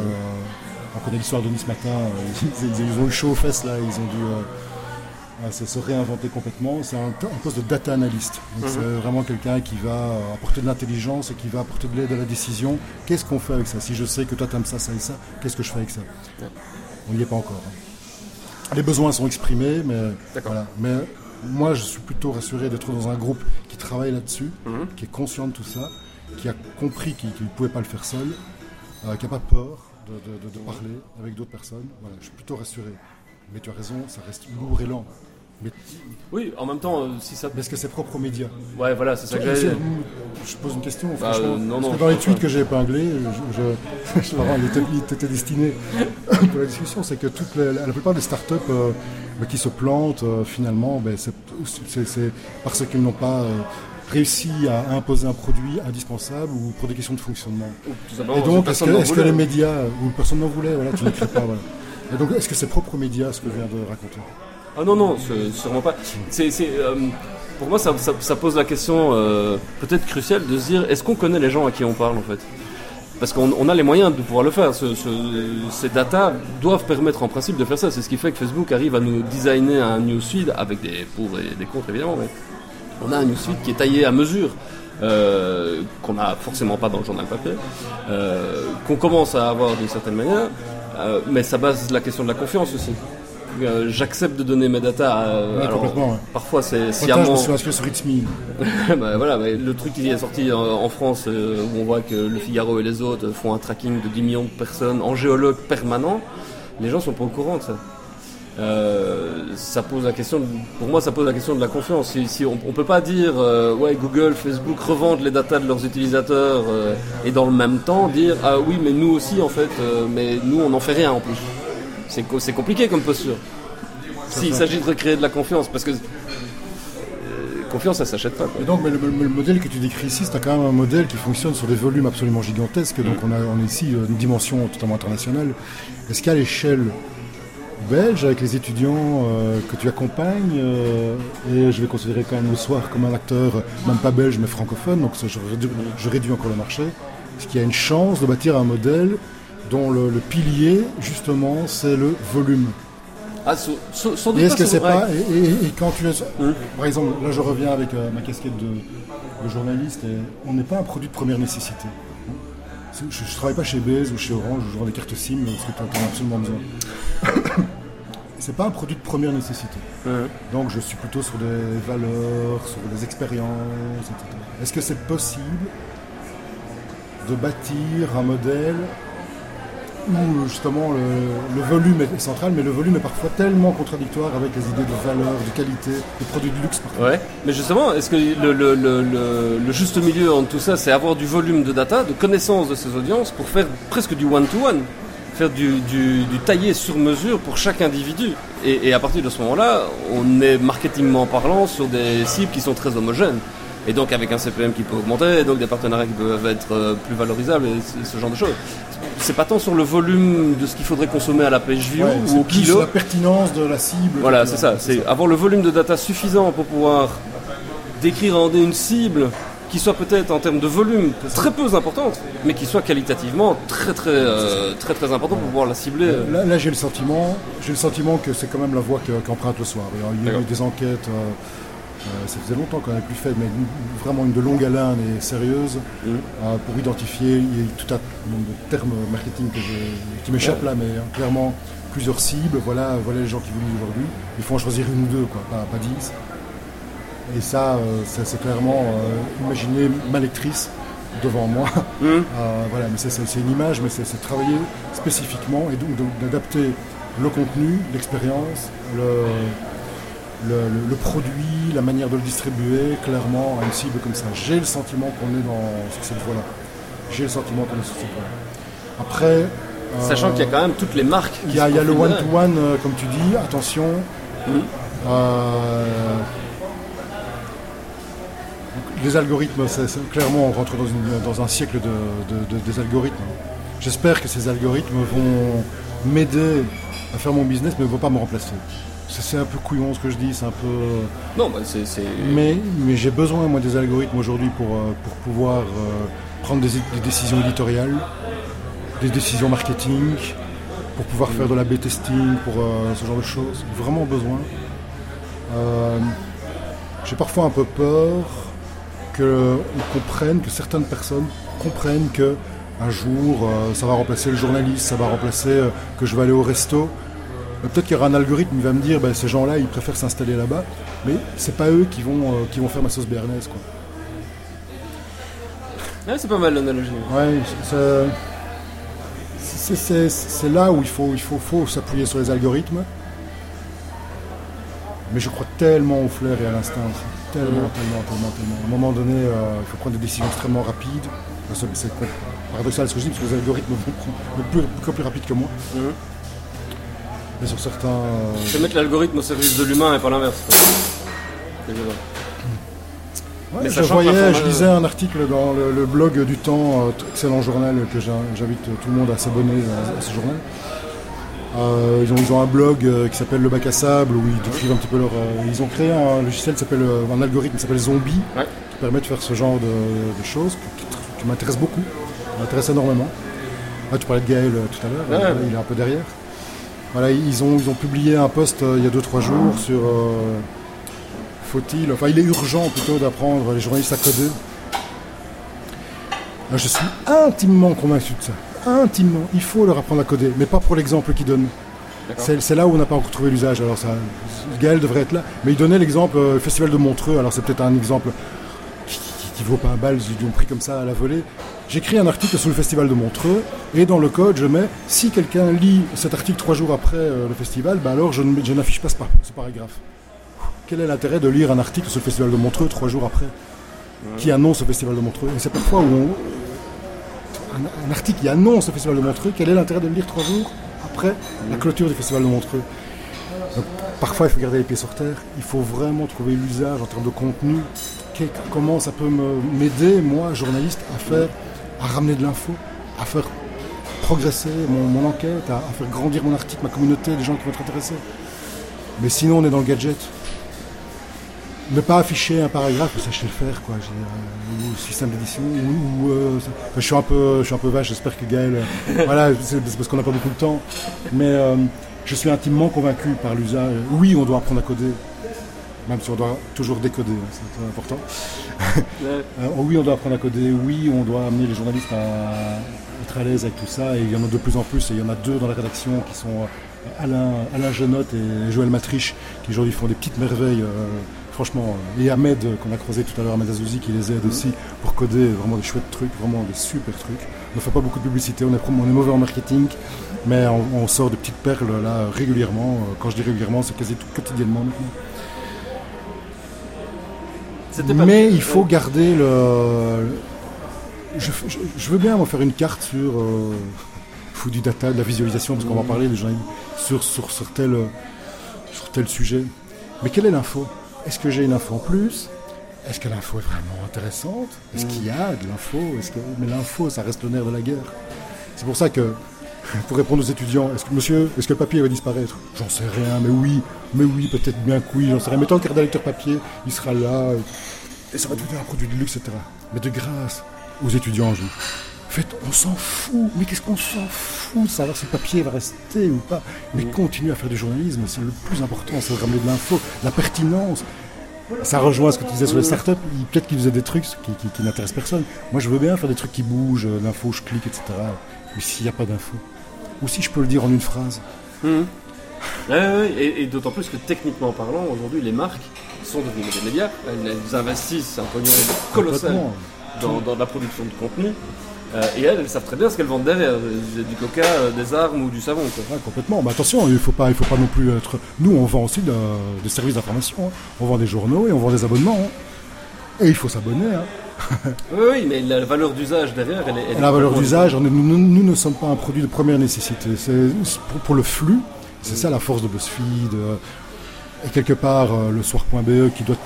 on connaît l'histoire de Nice Matin, euh, ils, ont eu chaud aux fesses là, ils ont dû se réinventer complètement. C'est un, poste de data analyst. Mhm. C'est vraiment quelqu'un qui va apporter de l'intelligence et qui va apporter de l'aide à la décision. Qu'est-ce qu'on fait avec ça? Si je sais que toi tu aimes ça, ça et ça, qu'est-ce que je fais avec ça? On n'y est pas encore. Hein. Les besoins sont exprimés, mais, voilà. mais moi, je suis plutôt rassuré d'être dans un groupe qui travaille là-dessus, mhm. qui est conscient de tout ça, qui a compris qu'il ne pouvait pas le faire seul, euh, qui n'a pas peur de, parler avec d'autres personnes. Voilà, je suis plutôt rassuré. Mais tu as raison, ça reste lourd et lent. Oui, en même temps, euh, si ça. Est-ce que c'est propre aux médias Ouais, voilà, c'est ça que Je pose une question, bah, franchement. non, non, parce que dans les tweets que j'ai épinglés, je, je, il, était, destiné pour la discussion, c'est que toute la, plupart des startups euh, qui se plantent, euh, finalement, ben, c'est parce qu'ils n'ont pas réussi à imposer un produit indispensable ou pour des questions de fonctionnement. Et donc, est-ce que, les médias, ou personne n'en voulait, voilà, tu n'écris pas, voilà. Et donc, est-ce que c'est propre aux médias ce que je viens de raconter? Ah non, non, sûrement pas. C'est, euh, pour moi, ça, pose la question euh, peut-être cruciale de se dire est-ce qu'on connaît les gens à qui on parle en fait? Parce qu'on a les moyens de pouvoir le faire. ces data doivent permettre en principe de faire ça. C'est ce qui fait que Facebook arrive à nous designer un newsfeed avec des pour et des contre évidemment. Mais on a un newsfeed qui est taillé à mesure. Euh, qu'on n'a forcément pas dans le journal papier, euh, qu'on commence à avoir d'une certaine manière, euh, mais ça base la question de la confiance aussi. Euh, j'accepte de donner mes data. alors, Parfois, c'est sciemment. Je me suis inscrit sur It's bah, voilà, le truc qui est sorti en, France, euh, où on voit que le Figaro et les autres font un tracking de 10 millions de personnes en géologue permanent, les gens sont pas au courant de ça. Euh, ça pose la question, pour moi, ça pose la question de la confiance. Si, on, ne peut pas dire, ouais, Google, Facebook revendent les datas de leurs utilisateurs et dans le même temps dire, ah oui, mais nous aussi en fait, mais nous on n'en fait rien en plus. C'est compliqué comme posture. S'il s'agit de recréer de la confiance, parce que euh, confiance, ça s'achète pas. donc, mais le, modèle que tu décris ici, c'est quand même un modèle qui fonctionne sur des volumes absolument gigantesques. Donc, mm. on a, on ici euh, une dimension totalement internationale. Est-ce qu'à l'échelle belge, avec les étudiants euh, que tu accompagnes, et je vais considérer quand même le soir comme un acteur, même pas belge, mais francophone, donc je réduis encore le marché, est-ce qu'il y a une chance de bâtir un modèle dont le, pilier, justement, c'est le volume. Ah, sans, et est-ce que c'est pas et, quand tu es, hum. par exemple, là je reviens avec euh, ma casquette de, journaliste, et on n'est pas un produit de première nécessité. Je, ne travaille pas chez Baze ou chez Orange, je vends des cartes SIM parce que tu en as absolument besoin. c'est pas un produit de première nécessité. Donc je suis plutôt sur des valeurs, sur des expériences, etc. Est-ce que c'est possible de bâtir un modèle où justement le, volume est central, mais le volume est parfois tellement contradictoire avec les idées de valeur, de qualité, de produits de luxe. Ouais, mais justement, est-ce que le, juste milieu entre tout ça, c'est avoir du volume de data, de connaissance de ces audiences pour faire presque du one-to-one faire du, taillé sur mesure pour chaque individu. Et, et à partir de ce moment-là, on est marketingment parlant sur des cibles qui sont très homogènes et donc avec un CPM qui peut augmenter, et donc des partenariats qui peuvent être euh, plus valorisables et ce genre de choses. C'est pas tant sur le volume de ce qu'il faudrait consommer à la page view ou au kilo. la pertinence de la cible. Voilà, c'est ça. C'est avoir le volume de data suffisant pour pouvoir décrire en une cible qui soit peut-être en termes de volume très peu importante, mais qui soit qualitativement très très euh, très très important pour pouvoir la cibler. Là, j'ai le sentiment, j'ai le sentiment que c'est quand même la voie qu'emprunte le soir. Il y a eu des enquêtes. Euh, euh, ça faisait longtemps qu'on n'avait plus fait, mais vraiment une de longue haleine et sérieuse mmh. euh, pour identifier. Il y a tout un nombre de termes marketing qui m'échappent là, mais hein, clairement plusieurs cibles. Voilà, voilà les gens qui viennent aujourd'hui. Il faut en choisir une ou deux, quoi, pas, dix. Et ça, euh, c'est clairement imaginer ma lectrice devant moi. Mmh. voilà, mais c'est une image, mais c'est travailler spécifiquement et donc d'adapter le contenu, l'expérience, le le, produit, la manière de le distribuer, clairement, à une cible comme ça. J'ai le sentiment qu'on est dans, sur cette voie-là. J'ai le sentiment qu'on est sur cette voie-là. Après. Sachant qu'il y a quand même toutes les marques. Il y a, le one-to-one, euh, comme tu dis, attention. Mmh. Euh, les algorithmes, clairement, on rentre dans, un siècle de, des algorithmes. J'espère que ces algorithmes vont m'aider à faire mon business, mais ne vont pas me remplacer. C'est un peu couillon ce que je dis, c'est un peu. Non, bah c'est. Mais, mais j'ai besoin, moi, des algorithmes aujourd'hui pour, euh, pour pouvoir euh, prendre des, décisions éditoriales, des décisions marketing, pour pouvoir faire de la B-testing, pour euh, ce genre de choses. Vraiment besoin. j'ai parfois un peu peur qu'on comprenne, que certaines personnes comprennent que un jour, ça va remplacer le journaliste, ça va remplacer que je vais aller au resto. Euh, peut-être qu'il y aura un algorithme qui va me dire ben, ces gens-là, ils préfèrent s'installer là-bas, mais c'est pas eux qui vont, euh, qui vont faire ma sauce béarnaise. Quoi. c'est pas mal l'analogie. Ouais, c'est là où il faut, il faut, faut s'appuyer sur les algorithmes. Mais je crois tellement au flair et à l'instinct. Tellement, tellement, tellement, tellement. À un moment donné, euh, il faut prendre des décisions extrêmement rapides. C'est paradoxal ce que je dis, parce que les algorithmes vont plus, plus, plus rapides que moi. Mhm sur certains. C'est mettre l'algorithme au service de l'humain et pas l'inverse. je voyais, je lisais un article dans le, blog du Temps, euh, excellent journal que j'invite tout le monde à s'abonner à, ce journal. Euh, ils, ont, un blog euh, qui s'appelle Le Bac à Sable où ils décrivent un petit peu leur. ils ont créé un logiciel, s'appelle un algorithme qui s'appelle Zombie, qui permet de faire ce genre de, choses qui, qui m'intéresse beaucoup. m'intéresse énormément. Ah, tu parlais de Gaël tout à l'heure, il est un peu derrière. Voilà, ils ont, ils ont publié un post il y a 2-3 jours sur faut-il, enfin il est urgent plutôt d'apprendre les journalistes à coder. je suis intimement convaincu de ça. Intimement. Il faut leur apprendre à coder, mais pas pour l'exemple qu'ils donnent. C'est là où on n'a pas encore trouvé l'usage. Alors ça, Gaël devrait être là. Mais il donnait l'exemple, le euh, festival de Montreux. Alors c'est peut-être un exemple qui, ne vaut pas un bal, ils ont pris comme ça à la volée. J'écris un article sur le festival de Montreux et dans le code je mets si quelqu'un lit cet article trois jours après euh, le festival, ben alors je, n'affiche pas ce paragraphe. Quel est l'intérêt de lire un article sur le festival de Montreux trois jours après qui annonce le festival de Montreux? Et c'est parfois où un, article qui annonce le festival de Montreux, quel est l'intérêt de le lire trois jours après la clôture du festival de Montreux? Parfois, il faut garder les pieds sur terre. Il faut vraiment trouver l'usage en termes de contenu. comment ça peut m'aider, moi, journaliste, à faire, à ramener de l'info, à faire progresser mon, enquête, à, faire grandir mon article, ma communauté, les gens qui vont être intéressés. Mais sinon, on est dans le gadget ne pas afficher un paragraphe, ça je sais le faire, quoi, euh, ou système d'édition, ou, euh, je suis un peu, je suis un peu vache, j'espère que Gaël, euh, voilà, c'est parce qu'on n'a pas beaucoup de temps, mais je suis intimement convaincu par l'usage. Oui, on doit apprendre à coder, même si on doit toujours décoder, hein, c'est important. oui, on doit apprendre à coder, oui, on doit amener les journalistes à être à l'aise avec tout ça, et il y en a de plus en plus, et il y en a deux dans la rédaction qui sont Alain, Alain Genotte et Joël Matriche, qui aujourd'hui font des petites merveilles franchement, et Ahmed qu'on a croisé tout à l'heure, Ahmed Azouzi qui les aide aussi pour coder vraiment des chouettes trucs, vraiment des super trucs. On ne fait pas beaucoup de publicité, on est, on est mauvais en marketing, mais on, sort de petites perles là régulièrement. Quand je dis régulièrement, c'est quasi tout quotidiennement maintenant. Mais il faut garder le. Je, veux bien faire une carte sur euh, du data, de la visualisation, parce qu'on va en parler déjà sur, sur, sur, tel, sur tel sujet. Mais quelle est l'info? Est-ce que j'ai une info en plus? Est-ce que l'info est vraiment intéressante? Est-ce qu'il y a de l'info? Que... Mais l'info, ça reste le nerf de la guerre. C'est pour ça que, pour répondre aux étudiants, est-ce que monsieur, est-ce que le papier va disparaître? J'en sais rien, mais oui, mais oui, peut-être bien que oui, j'en sais rien. Mais tant qu'il y a lecteur papier, il sera là, et ça va devenir un produit de luxe, etc. Mais de grâce aux étudiants, je en fait, on s'en fout. Mais qu'est-ce qu'on s'en fout de savoir si le papier va rester ou pas? Mais continue à faire du journalisme, c'est le plus important, c'est de ramener de l'info, la pertinence. Ça rejoint ce que tu disais sur les startups. Peut-être qu'ils faisaient des trucs qui, n'intéressent personne. Moi, je veux bien faire des trucs qui bougent, euh, l'info, je clique, etc. Mais s'il n'y a pas d'info, ou si je peux le dire en une phrase. Mmh. et, d'autant plus que techniquement parlant, aujourd'hui, les marques sont devenues des médias. Elles, investissent un pognon colossal dans, dans, la production de contenu. Euh, et elles, elles savent très bien ce qu'elles vendent derrière, du coca, euh, des armes ou du savon. complètement. Mais attention, il ne faut, pas, faut pas non plus être. Nous, on vend aussi des services d'information. Hein. On vend des journaux et on vend des abonnements. Hein. Et il faut s'abonner. Hein. Oui, mais la valeur d'usage derrière, elle est. la valeur d'usage, nous, nous, ne sommes pas un produit de première nécessité. C'est pour, le flux. C'est ça la force de BuzzFeed, et quelque part euh, le soir.be qui doit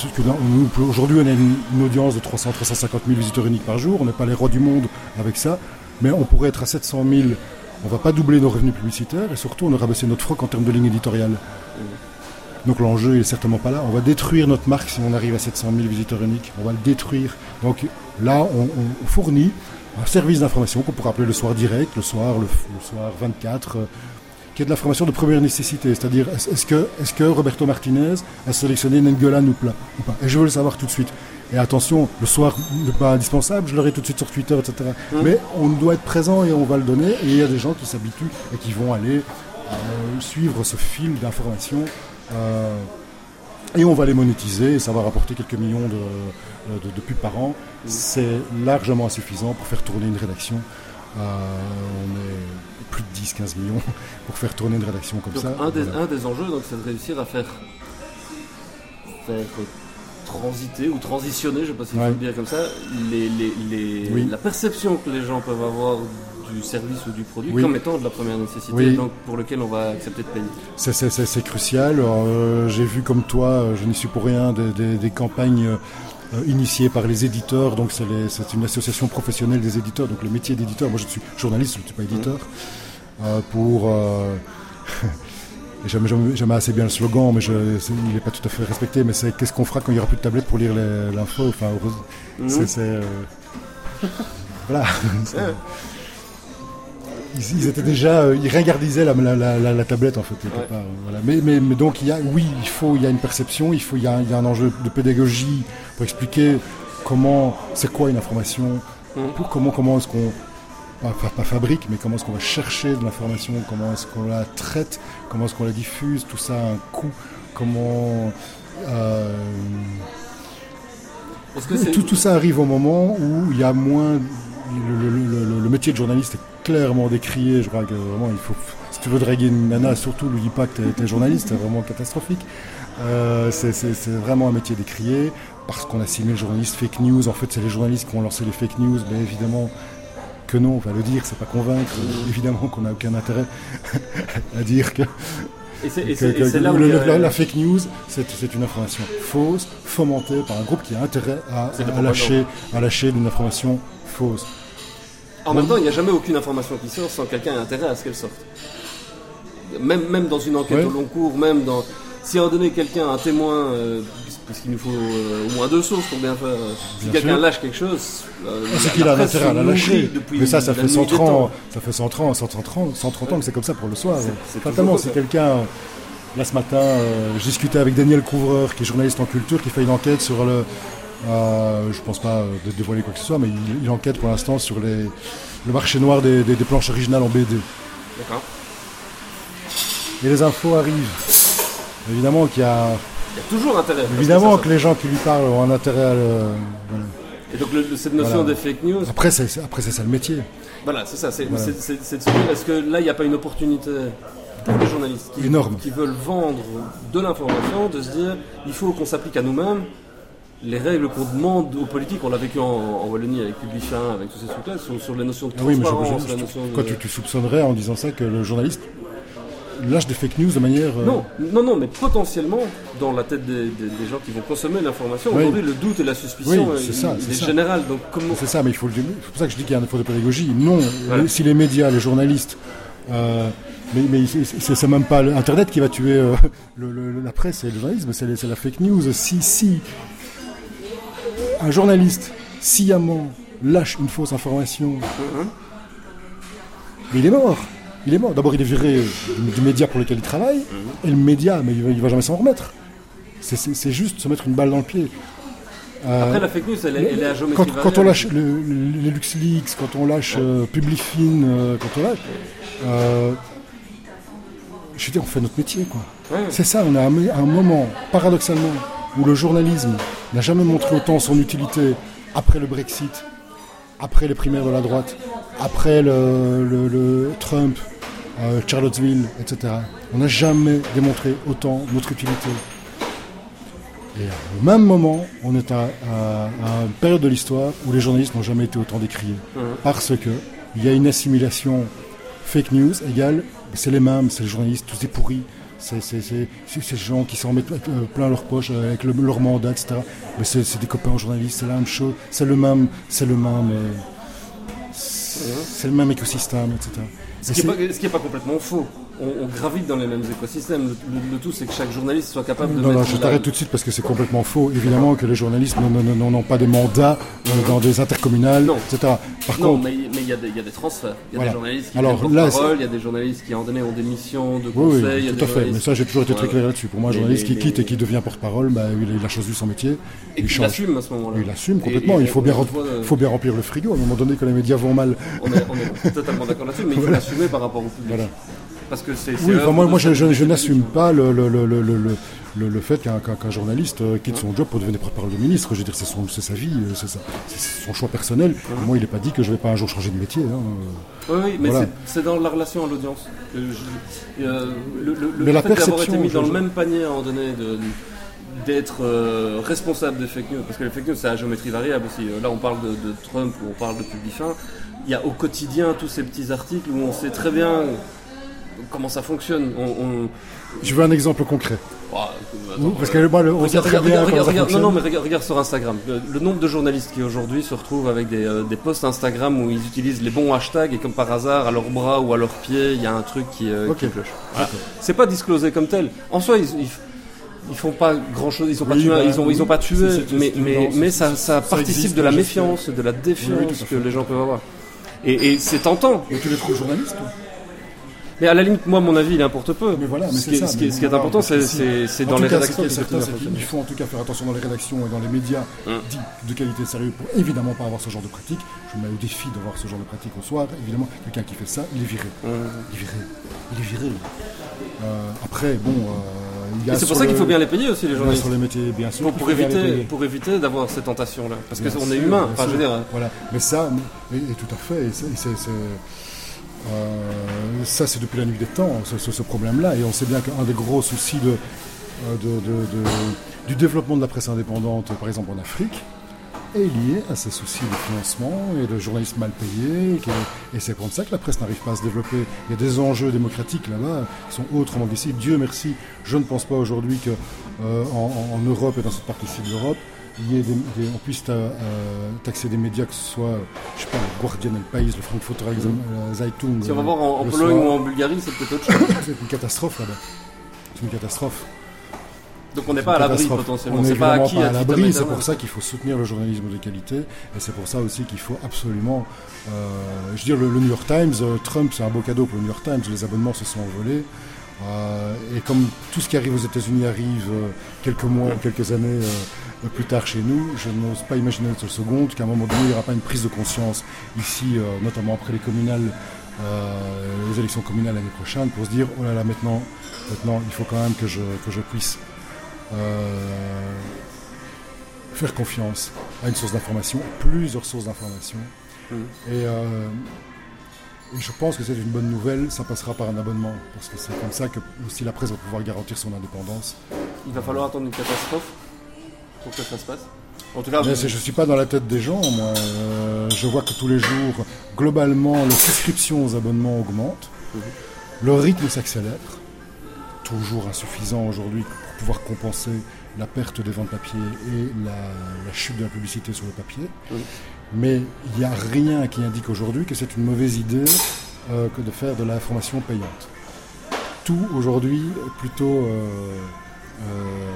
aujourd'hui on a une, audience de 300 350 000 visiteurs uniques par jour on n'est pas les rois du monde avec ça mais on pourrait être à 700 000 on va pas doubler nos revenus publicitaires et surtout on aura baissé notre froc en termes de ligne éditoriale donc l'enjeu est certainement pas là on va détruire notre marque si on arrive à 700 000 visiteurs uniques on va le détruire donc là on, fournit un service d'information qu'on pourrait appeler le soir direct le soir le, soir 24 qui est de l'information de première nécessité. C'est-à-dire, est-ce que, est que Roberto Martinez a sélectionné Nengolan ou, ou pas? Et je veux le savoir tout de suite. Et attention, le soir n'est pas indispensable, je l'aurai tout de suite sur Twitter, etc. Mmh. Mais on doit être présent et on va le donner. Et il y a des gens qui s'habituent et qui vont aller euh, suivre ce fil d'information. Euh, et on va les monétiser et ça va rapporter quelques millions de, de, de pubs par an. C'est largement insuffisant pour faire tourner une rédaction. Euh, on est plus de 10-15 millions pour faire tourner une rédaction comme ça. Un des, un des, enjeux, c'est de réussir à faire, transiter ou transitionner, je ne sais pas si je peux dire comme ça, les, les, la perception que les gens peuvent avoir du service ou du produit comme étant de la première nécessité, donc pour lequel on va accepter de payer. C'est crucial. Euh, j'ai vu comme toi, je n'y suis pour rien, des, des, campagnes euh, initiées par les éditeurs. Donc c'est une association professionnelle des éditeurs. Donc le métier d'éditeur, moi je suis journaliste, je ne suis pas éditeur. Mmh. Euh, pour. Euh, j'aime assez bien le slogan, mais je, il n'est pas tout à fait respecté. Mais c'est qu'est-ce qu'on fera quand il n'y aura plus de tablette pour lire l'info? Enfin, mmh. c'est. voilà. Ils, étaient déjà, euh, ils la, la, tablette en fait. mais, mais, mais, donc il y a, oui, il faut, il y a une perception, il faut, il y a, il y a un enjeu de pédagogie pour expliquer comment, c'est quoi une information, mmh. pour, comment, comment est-ce qu'on pas, fabrique, mais comment est-ce qu'on va chercher de l'information, comment est-ce qu'on la traite, comment est-ce qu'on la diffuse, tout ça a un coût, comment... Euh, tout, tout, ça arrive au moment où il y a moins... Le, métier de journaliste est clairement décrié, je crois que vraiment il faut... Si tu veux draguer une nana, surtout lui dis pas que tu es, journaliste, c'est vraiment catastrophique. Euh, c'est vraiment un métier décrié parce qu'on assimile journaliste fake news. En fait, c'est les journalistes qui ont lancé les fake news, mais évidemment, que non, on va le dire, c'est pas convaincre. Évidemment qu'on n'a aucun intérêt à dire que. La, fake news, c'est une information fausse, fomentée par un groupe qui a intérêt à, lâcher, à lâcher une information fausse. En même temps, il n'y a jamais aucune information qui sort sans quelqu'un ait intérêt à ce qu'elle sorte. Même, même dans une enquête au long cours, même dans. Si à un donné, quelqu'un, un témoin, euh, parce qu'il nous faut euh, au moins deux sources pour bien faire. Euh, si quelqu'un lâche quelque chose, euh, ah, c'est qu'il a intérêt à la lâcher. Mais ça, ça fait 130 ans, ça fait 130, 130, 130 ans que c'est comme ça pour le soir. Fatalement, si quelqu'un. Là ce matin, j'ai discuté avec Daniel Couvreur, qui est journaliste en culture, qui fait une enquête sur le. je pense pas de dévoiler quoi que ce soit, mais il, enquête pour l'instant sur les, le marché noir des, des planches originales en BD. D'accord. Et les infos arrivent. Évidemment qu'il y a il y a toujours intérêt. Évidemment que, les gens qui lui parlent ont un intérêt à le. Et donc cette notion de fake news. Après, c'est ça le métier. Voilà, c'est ça. C'est de se dire est-ce que là, il n'y a pas une opportunité pour les journalistes qui, qui veulent vendre de l'information, de se dire il faut qu'on s'applique à nous-mêmes les règles qu'on demande aux politiques, on l'a vécu en, Wallonie avec Publichin, avec tous ces trucs-là, sur, sur les notions de transparence. Ah oui, mais Quoi, tu, soupçonnerais en disant ça que le journaliste lâche des fake news de manière. Euh, non, non, non, mais potentiellement, dans la tête des, gens qui vont consommer l'information, aujourd'hui, le doute et la suspicion oui, c'est ça, général. Donc, comment... C'est ça, mais il faut le dire. C'est pour ça que je dis qu'il y a un effort de pédagogie. Non, si les médias, les journalistes. Euh, mais, mais c'est même pas Internet qui va tuer euh, la presse et le journalisme, c'est la fake news. Si, si un journaliste sciemment lâche une fausse information, mm-hmm. mais il est mort il est mort. D'abord, il est viré du média pour lequel il travaille, et le média, mais il va, va jamais s'en remettre. C'est juste se mettre une balle dans le pied. Euh, Après, la fake news, elle, est à quand, quand on lâche les LuxLeaks, quand on lâche euh, Publifine, euh, quand on lâche. je veux dire, on fait notre métier, quoi. C'est ça, on a un, un moment, paradoxalement, où le journalisme n'a jamais montré autant son utilité après le Brexit, après les primaires de la droite, après le Trump, euh, Charlottesville, etc. On n'a jamais démontré autant notre utilité. Et au même moment, on est à, une période de l'histoire où les journalistes n'ont jamais été autant décriés. Mhm. Parce que il y a une assimilation fake news égale, c'est les mêmes, c'est les journalistes, tous ces pourris, c'est ces gens qui s'en mettent euh, plein leur poche avec leur mandat, etc. Mais c'est des copains journalistes, c'est la même chose, c'est le même, c'est le même, euh, mhm. c'est le même écosystème, etc. Ce qui n'est pas, complètement faux. On, gravite dans les mêmes écosystèmes. Le, tout, c'est que chaque journaliste soit capable de. Non, non, je t'arrête tout de suite parce que c'est complètement faux. Évidemment que les journalistes n'ont pas des mandats euh, dans des intercommunales, etc. Par non, mais il y, a des transferts. Il y a des journalistes qui Alors, là, parole, il y a des journalistes qui en donné ont des missions de conseil. Oui, tout à fait. Mais ça, j'ai toujours été très clair là-dessus. Pour moi, un journaliste qui quitte et qui devient porte-parole, bah, il, a choisi son métier. Et il, assume à ce moment-là. Il assume complètement. il faut bien, faut bien remplir le frigo. À un moment donné, quand les médias vont mal. On est, totalement d'accord là-dessus, mais il faut l'assumer par rapport au public. Parce que c'est. Oui, moi, moi je, n'assume pas le, le, le, le fait qu'un journaliste euh, quitte son job pour devenir porte-parole de ministre. Je veux dire, c'est sa vie, euh, c'est son choix personnel. Moi, il n'est pas dit que je ne vais pas un jour changer de métier. Hein. Oui, oui, mais c'est dans la relation à l'audience. Euh, le, le, fait d'avoir été mis dans le même panier à un moment donné d'être responsable des fake news, parce que les fake news c'est la géométrie variable aussi. Là on parle de, de Trump ou on parle de Publifin. Il y a au quotidien tous ces petits articles où on sait très bien comment ça fonctionne. Je veux un exemple concret. parce que moi, on regarde, très bien regarde, Non, non, mais regarde, sur Instagram. Le, nombre de journalistes qui aujourd'hui se retrouvent avec des, euh, des, posts Instagram où ils utilisent les bons hashtags et comme par hasard, à leurs bras ou à leurs pieds, il y a un truc qui, euh, cloche. C'est pas disclosé comme tel. En soi, ils ils font pas grand chose, ils ont pas tué, bah, ils ont, ils ont pas tué, mais, mais, mais ça, ça, participe de la méfiance, de la défiance que les gens peuvent avoir. Et, et c'est tentant. Et tu les trouves journalistes, toi? Mais à la limite, moi, mon avis, il importe peu. Mais voilà, ce, qui, ce, qui, est important, c'est dans les rédactions. il faut en tout cas faire attention dans les rédactions et dans les médias hum. dits de qualité sérieux pour évidemment pas avoir ce genre de pratique. Je me mets au défi d'avoir ce genre de pratique au soir. Évidemment, quelqu'un qui fait ça, il est viré. Hum. Il est viré. Il est viré. Euh, après, bon. Euh, c'est pour ça qu'il faut bien les payer aussi, les journalistes. Sur les métiers, bien sûr. Pour, éviter, pour éviter d'avoir ces tentations-là. Parce qu'on est humain. Enfin, je veux dire. Voilà. Mais ça, et, tout à fait. euh, ça, c'est depuis la nuit des temps, ce, problème-là. Et on sait bien qu'un des gros soucis euh, du développement de la presse indépendante, par exemple en Afrique, est lié à ces soucis de financement et de journalistes mal payés. Et c'est pour ça que la presse n'arrive pas à se développer. Il y a des enjeux démocratiques là-bas qui sont autrement d'ici. Dieu merci, je ne pense pas aujourd'hui qu'en euh, Europe et dans cette partie-ci de l'Europe, il y des, on puisse taxer des médias, que ce soit, je sais pas, le Guardian, le Pays, le Frankfurter euh, Zeitung. Si on va voir en, Pologne ou en Bulgarie, c'est peut-être autre chose. c'est une catastrophe là-bas. C'est une catastrophe. Donc on n'est pas à l'abri potentiellement. On n'est pas, pas à l'abri. C'est pour ça qu'il faut soutenir le journalisme de qualité, et c'est pour ça aussi qu'il faut absolument. Euh, je veux dire, le, New York Times, euh, Trump, c'est un beau cadeau pour le New York Times. Les abonnements se sont envolés. Et comme tout ce qui arrive aux États-Unis arrive quelques mois, quelques années plus tard chez nous, je n'ose pas imaginer une seule seconde qu'à un moment donné, il n'y aura pas une prise de conscience ici, euh, notamment après les communales, euh, les élections communales l'année prochaine, pour se dire, oh là là, maintenant, maintenant il faut quand même que je, que je puisse euh, faire confiance à une source d'information, plusieurs sources d'information. Mmh. Et, et, je pense que c'est une bonne nouvelle, ça passera par un abonnement, parce que c'est comme ça que aussi la presse va pouvoir garantir son indépendance. Il va falloir attendre une catastrophe pour que ça se passe en tout cas, je ne suis pas dans la tête des gens. Moi. Euh, je vois que tous les jours, globalement, les souscriptions aux abonnements augmentent. Le rythme s'accélère. Toujours insuffisant aujourd'hui pour pouvoir compenser la perte des ventes papier et la, chute de la publicité sur le papier. Mais il n'y a rien qui indique aujourd'hui que c'est une mauvaise idée euh, que de faire de l'information payante. Tout aujourd'hui plutôt... Euh, euh,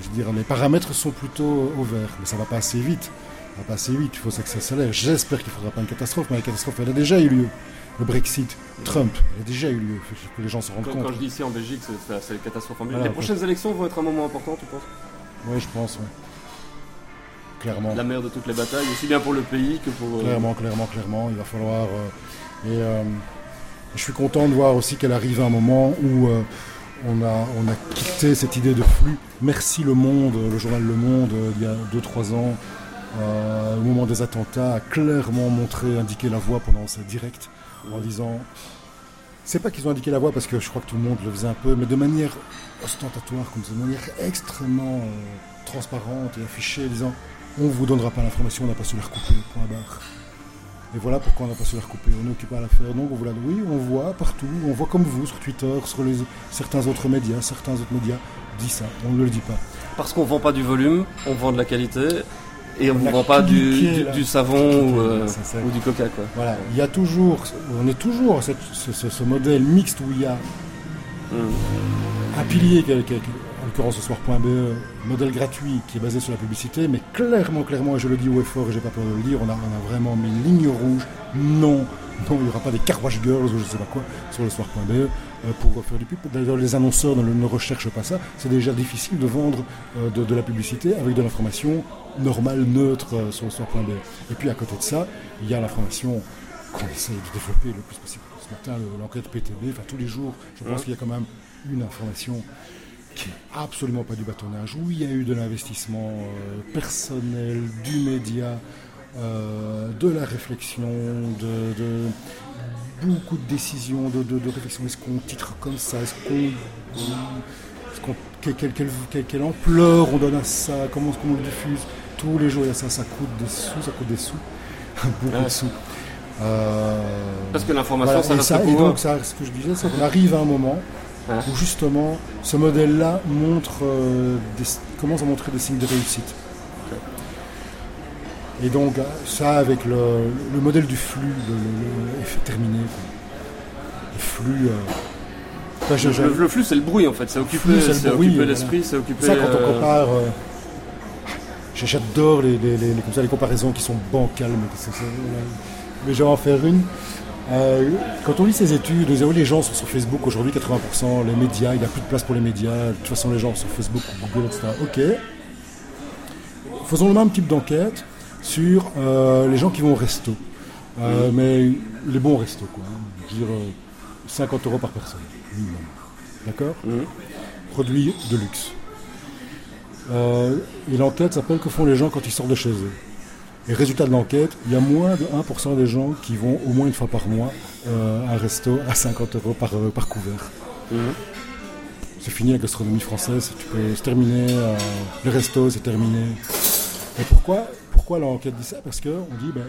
je veux dire, les paramètres sont plutôt au vert, mais ça va pas assez vite. Ça va pas assez vite, il faut que ça s'accélère. J'espère qu'il ne faudra pas une catastrophe, mais la catastrophe, elle a déjà eu lieu. Le Brexit, Trump, elle a déjà eu lieu, que les gens se rendent compte. Quand je dis ici en Belgique, c'est une catastrophe en Belgique. les prochaines élections vont être un moment important, tu penses? Oui, je pense, oui. Clairement. La mère de toutes les batailles, aussi bien pour le pays que pour. Euh, clairement, clairement, clairement. Il va falloir. Euh, et je suis content de voir aussi qu'elle arrive à un moment où on a, on a quitté cette idée de flux. Merci Le Monde, le journal Le Monde, euh, il y a 2-3 ans, euh, au moment des attentats, a clairement montré, indiqué la voie pendant sa direct, en disant c'est pas qu'ils ont indiqué la voie parce que je crois que tout le monde le faisait un peu, mais de manière ostentatoire, comme ça, de manière extrêmement euh, transparente et affichée, disant on vous donnera pas l'information, on n'a pas su la recouper, point barre. Et voilà pourquoi on n'a pas su la recouper. On est occupé à la faire. Donc on vous oui, on voit partout, on voit comme vous sur Twitter, sur les, certains autres médias, certains autres médias dit ça. On ne le dit pas. Parce qu'on vend pas du volume, on vend de la qualité. Et on ne vend pas du, du, savon euh, ou, du coca. Quoi. Voilà, il y a toujours, on est toujours ce, ce, modèle mixte où il y a hmm. un pilier en l'occurrence ce soir.be, modèle gratuit qui est basé sur la publicité, mais clairement, clairement, et je le dis haut et fort et j'ai pas peur de le dire, on a, on a vraiment mis ligne rouge. Non, non, il n'y aura pas des carwash girls ou je sais pas quoi sur le soir.be euh, pour faire du pub. D'ailleurs, les annonceurs ne, recherchent pas ça. C'est déjà difficile de vendre euh, de, la publicité avec de l'information normale, neutre euh, sur le soir.be. Et puis à côté de ça, il y a l'information qu'on essaie de développer le plus possible. Ce matin, l'enquête PTB, enfin tous les jours, je pense qu'il y a quand même une information qui n'est absolument pas du bâtonnage, où il y a eu de l'investissement euh, personnel, du média, euh, de la réflexion, de, beaucoup de décisions, de, réflexion. Est-ce qu'on titre comme ça? Est-ce qu'on, quelle, ampleur on donne à ça? Comment est-ce qu'on le diffuse? Tous les jours, il y a ça, ça coûte des sous, ça coûte des sous, beaucoup de sous. Euh, Parce que l'information, ça reste et, donc, ça, ce que je disais, c'est qu'on arrive à un moment Hein. où justement ce modèle-là montre, euh, commence à montrer des signes de réussite. Et donc ça avec le, modèle du flux est terminé. Le flux, euh, le, flux, c'est le bruit en fait. C'est occuper, l'esprit, c'est occuper. Ça, quand on compare. J'adore les, les, les, les, comparaisons qui sont bancales, mais, je vais en faire une. Euh, quand on lit ces études, les gens sont sur Facebook aujourd'hui, 80%, les médias, il n'y a plus de place pour les médias, de toute façon les gens sont sur Facebook, Google, etc. Ok. Faisons le même type d'enquête sur euh, les gens qui vont au resto. Euh, mais les bons restos, quoi. Hein. Je veux dire, 50 euros par personne, minimum. D'accord mmh. Produit de luxe. et l'enquête s'appelle Que font les gens quand ils sortent de chez eux? Et résultat de l'enquête, il y a moins de 1% des gens qui vont au moins une fois par mois euh, à un resto à 50 euros par, euh, par couvert. Mhm. C'est fini la gastronomie française, tu peux se terminer, euh, le resto c'est terminé. Et pourquoi, pourquoi l'enquête dit ça? Parce qu'on dit ben,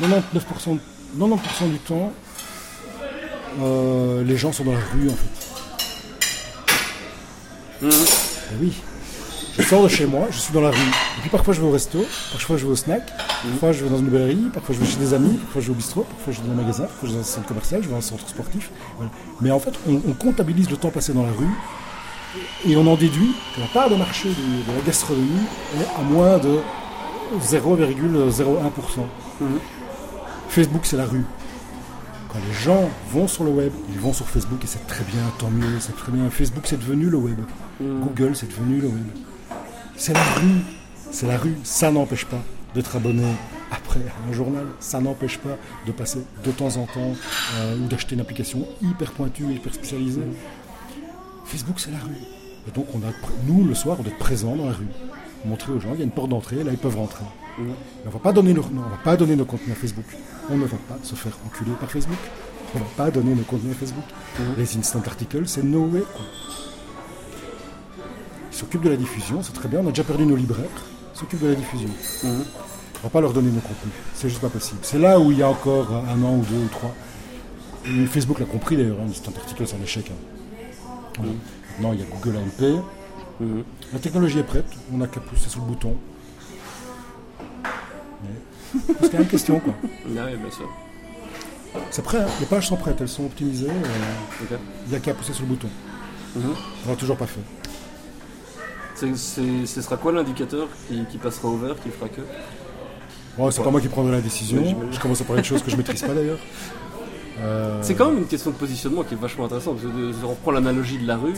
99%, 90 du temps, les gens sont dans la rue en fait. Mhm. Ben oui, je sors de chez moi, je suis dans la rue. Et puis parfois je vais au resto, parfois je vais au snack, parfois je vais dans une librairie, parfois je vais chez des amis, parfois je vais au bistrot, parfois je vais dans un magasin, parfois je vais dans un centre commercial, je vais dans un centre sportif. Mais en fait, on, comptabilise le temps passé dans la rue et on en déduit que la part de marché de, la gastronomie est à moins de 0,01%. Facebook, c'est la rue. Quand les gens vont sur le web, ils vont sur Facebook et c'est très bien, tant mieux, c'est très bien. Facebook, c'est devenu le web. Google, c'est devenu le web. C'est la rue. C'est la rue. Ça n'empêche pas d'être abonné après un journal. Ça n'empêche pas de passer de temps en temps euh, ou d'acheter une application hyper pointue, hyper spécialisée. Facebook, c'est la rue. Et donc, on a, nous, le soir, on doit être présent dans la rue. Montrer aux gens, il y a une porte d'entrée, là, ils peuvent rentrer. on ne va pas donner nos, on va pas donner nos contenus à Facebook. On ne va pas se faire enculer par Facebook. On ne va pas donner nos contenus à Facebook. Les instant articles, c'est no way s'occupe de la diffusion, c'est très bien, on a déjà perdu nos libraires, s'occupe de la diffusion. Mhm. On ne va pas leur donner nos contenus, c'est juste pas possible. C'est là où il y a encore un an ou deux ou trois. Facebook l'a compris d'ailleurs, hein, c'est un article, c'est un échec. Hein. Mhm. Maintenant, il y a Google AMP. Mhm. La technologie est prête, on n'a qu'à pousser sur le bouton. Parce qu'il y a une question, quoi. C'est prêt, hein. les pages sont prêtes, elles sont optimisées. Euh, il n'y a qu'à pousser sur le bouton. On n'a toujours pas fait ce sera quoi l'indicateur qui, passera au vert, qui fera que? C'est pas moi qui prendrai la décision. je commence à parler de choses que je maîtrise pas d'ailleurs. Euh, c'est quand même une question de positionnement qui est vachement intéressante. Parce que on reprend l'analogie de la rue.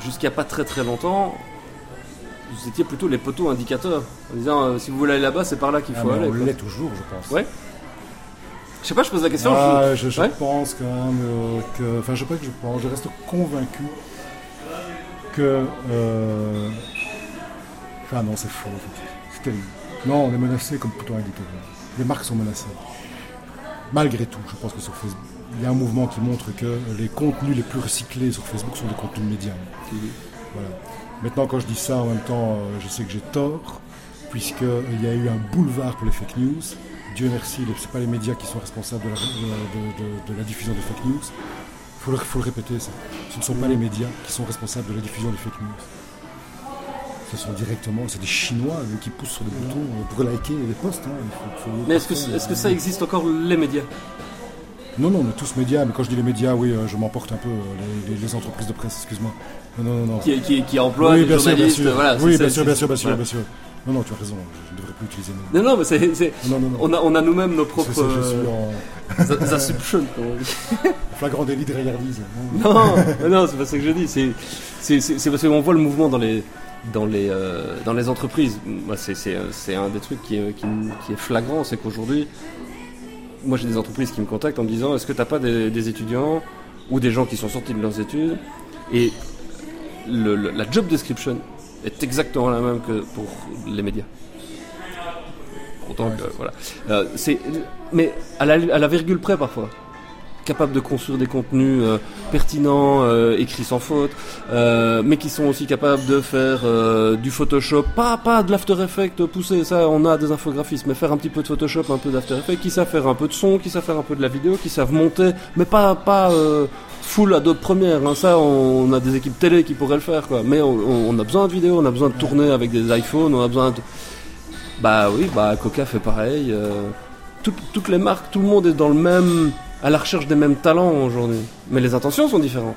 Jusqu'à pas très très longtemps, vous étiez plutôt les poteaux indicateurs. En disant euh, si vous voulez aller là-bas, c'est par là qu'il ah, faut aller. On l'est toujours, je pense. Ouais. Je sais pas, je pose la question. Ah, je, pense quand même euh, que. Enfin, je sais pas que je pense. Je reste convaincu que. Euh, enfin, non, c'est faux. En Non, on est menacé comme plutôt indicateur. Les marques sont menacées. Malgré tout, je pense que sur Facebook, il y a un mouvement qui montre que les contenus les plus recyclés sur Facebook sont des contenus médias. Voilà. Maintenant, quand je dis ça, en même temps, euh, je sais que j'ai tort, puisqu'il y a eu un boulevard pour les fake news. Dieu merci, ce n'est pas les médias qui sont responsables de la, de la diffusion de fake news, il faut, le répéter, ça. Ce ne sont pas les médias qui sont responsables de la diffusion des fake news. Ce sont directement, c'est des Chinois qui poussent sur des boutons euh, pour liker les posts. Hein. mais est-ce que, ça existe encore les médias? Non, non, on est tous médias, mais quand je dis les médias, oui, euh, je m'emporte un peu euh, les, entreprises de presse, excuse-moi. Non, non, non. Qui, qui, qui emploient oui, bien sûr, bien sûr. Voilà, oui, bien sûr, bien sûr, bien sûr, bien sûr. Non, non, tu as raison, je ne devrais plus utiliser Non, non, mais c'est. On a, on a nous-mêmes nos propres. Je suis en. Assumptions. Flagrant délit de regardise. Non, non, c'est pas ça que je dis. C'est parce qu'on voit le mouvement dans les. Dans les, euh, dans les entreprises, c'est un des trucs qui est, qui, est flagrant, c'est qu'aujourd'hui, moi j'ai des entreprises qui me contactent en me disant est-ce que tu n'as pas des, étudiants ou des gens qui sont sortis de leurs études? Et la job description est exactement la même que pour les médias. Autant que, voilà. Euh, c'est, mais à la, virgule près parfois capable de construire des contenus euh, pertinents, euh, écrits sans faute, mais qui sont aussi capables de faire du Photoshop, pas pas de l'After Effects poussé, ça on a des infographistes, mais faire un petit peu de Photoshop, un peu d'After Effects, qui savent faire un peu de son, qui savent faire un peu de la vidéo, qui savent monter, mais pas pas full Adobe Premiere. Hein. Ça, on, a des équipes télé qui pourraient le faire, quoi. Mais on, a besoin de vidéos, on a besoin de tourner avec des iPhones, on a besoin de. Bah oui, bah Coca fait pareil. Euh, toutes les marques, tout le monde est dans le même, à la recherche des mêmes talents aujourd'hui. Mais les intentions sont différentes.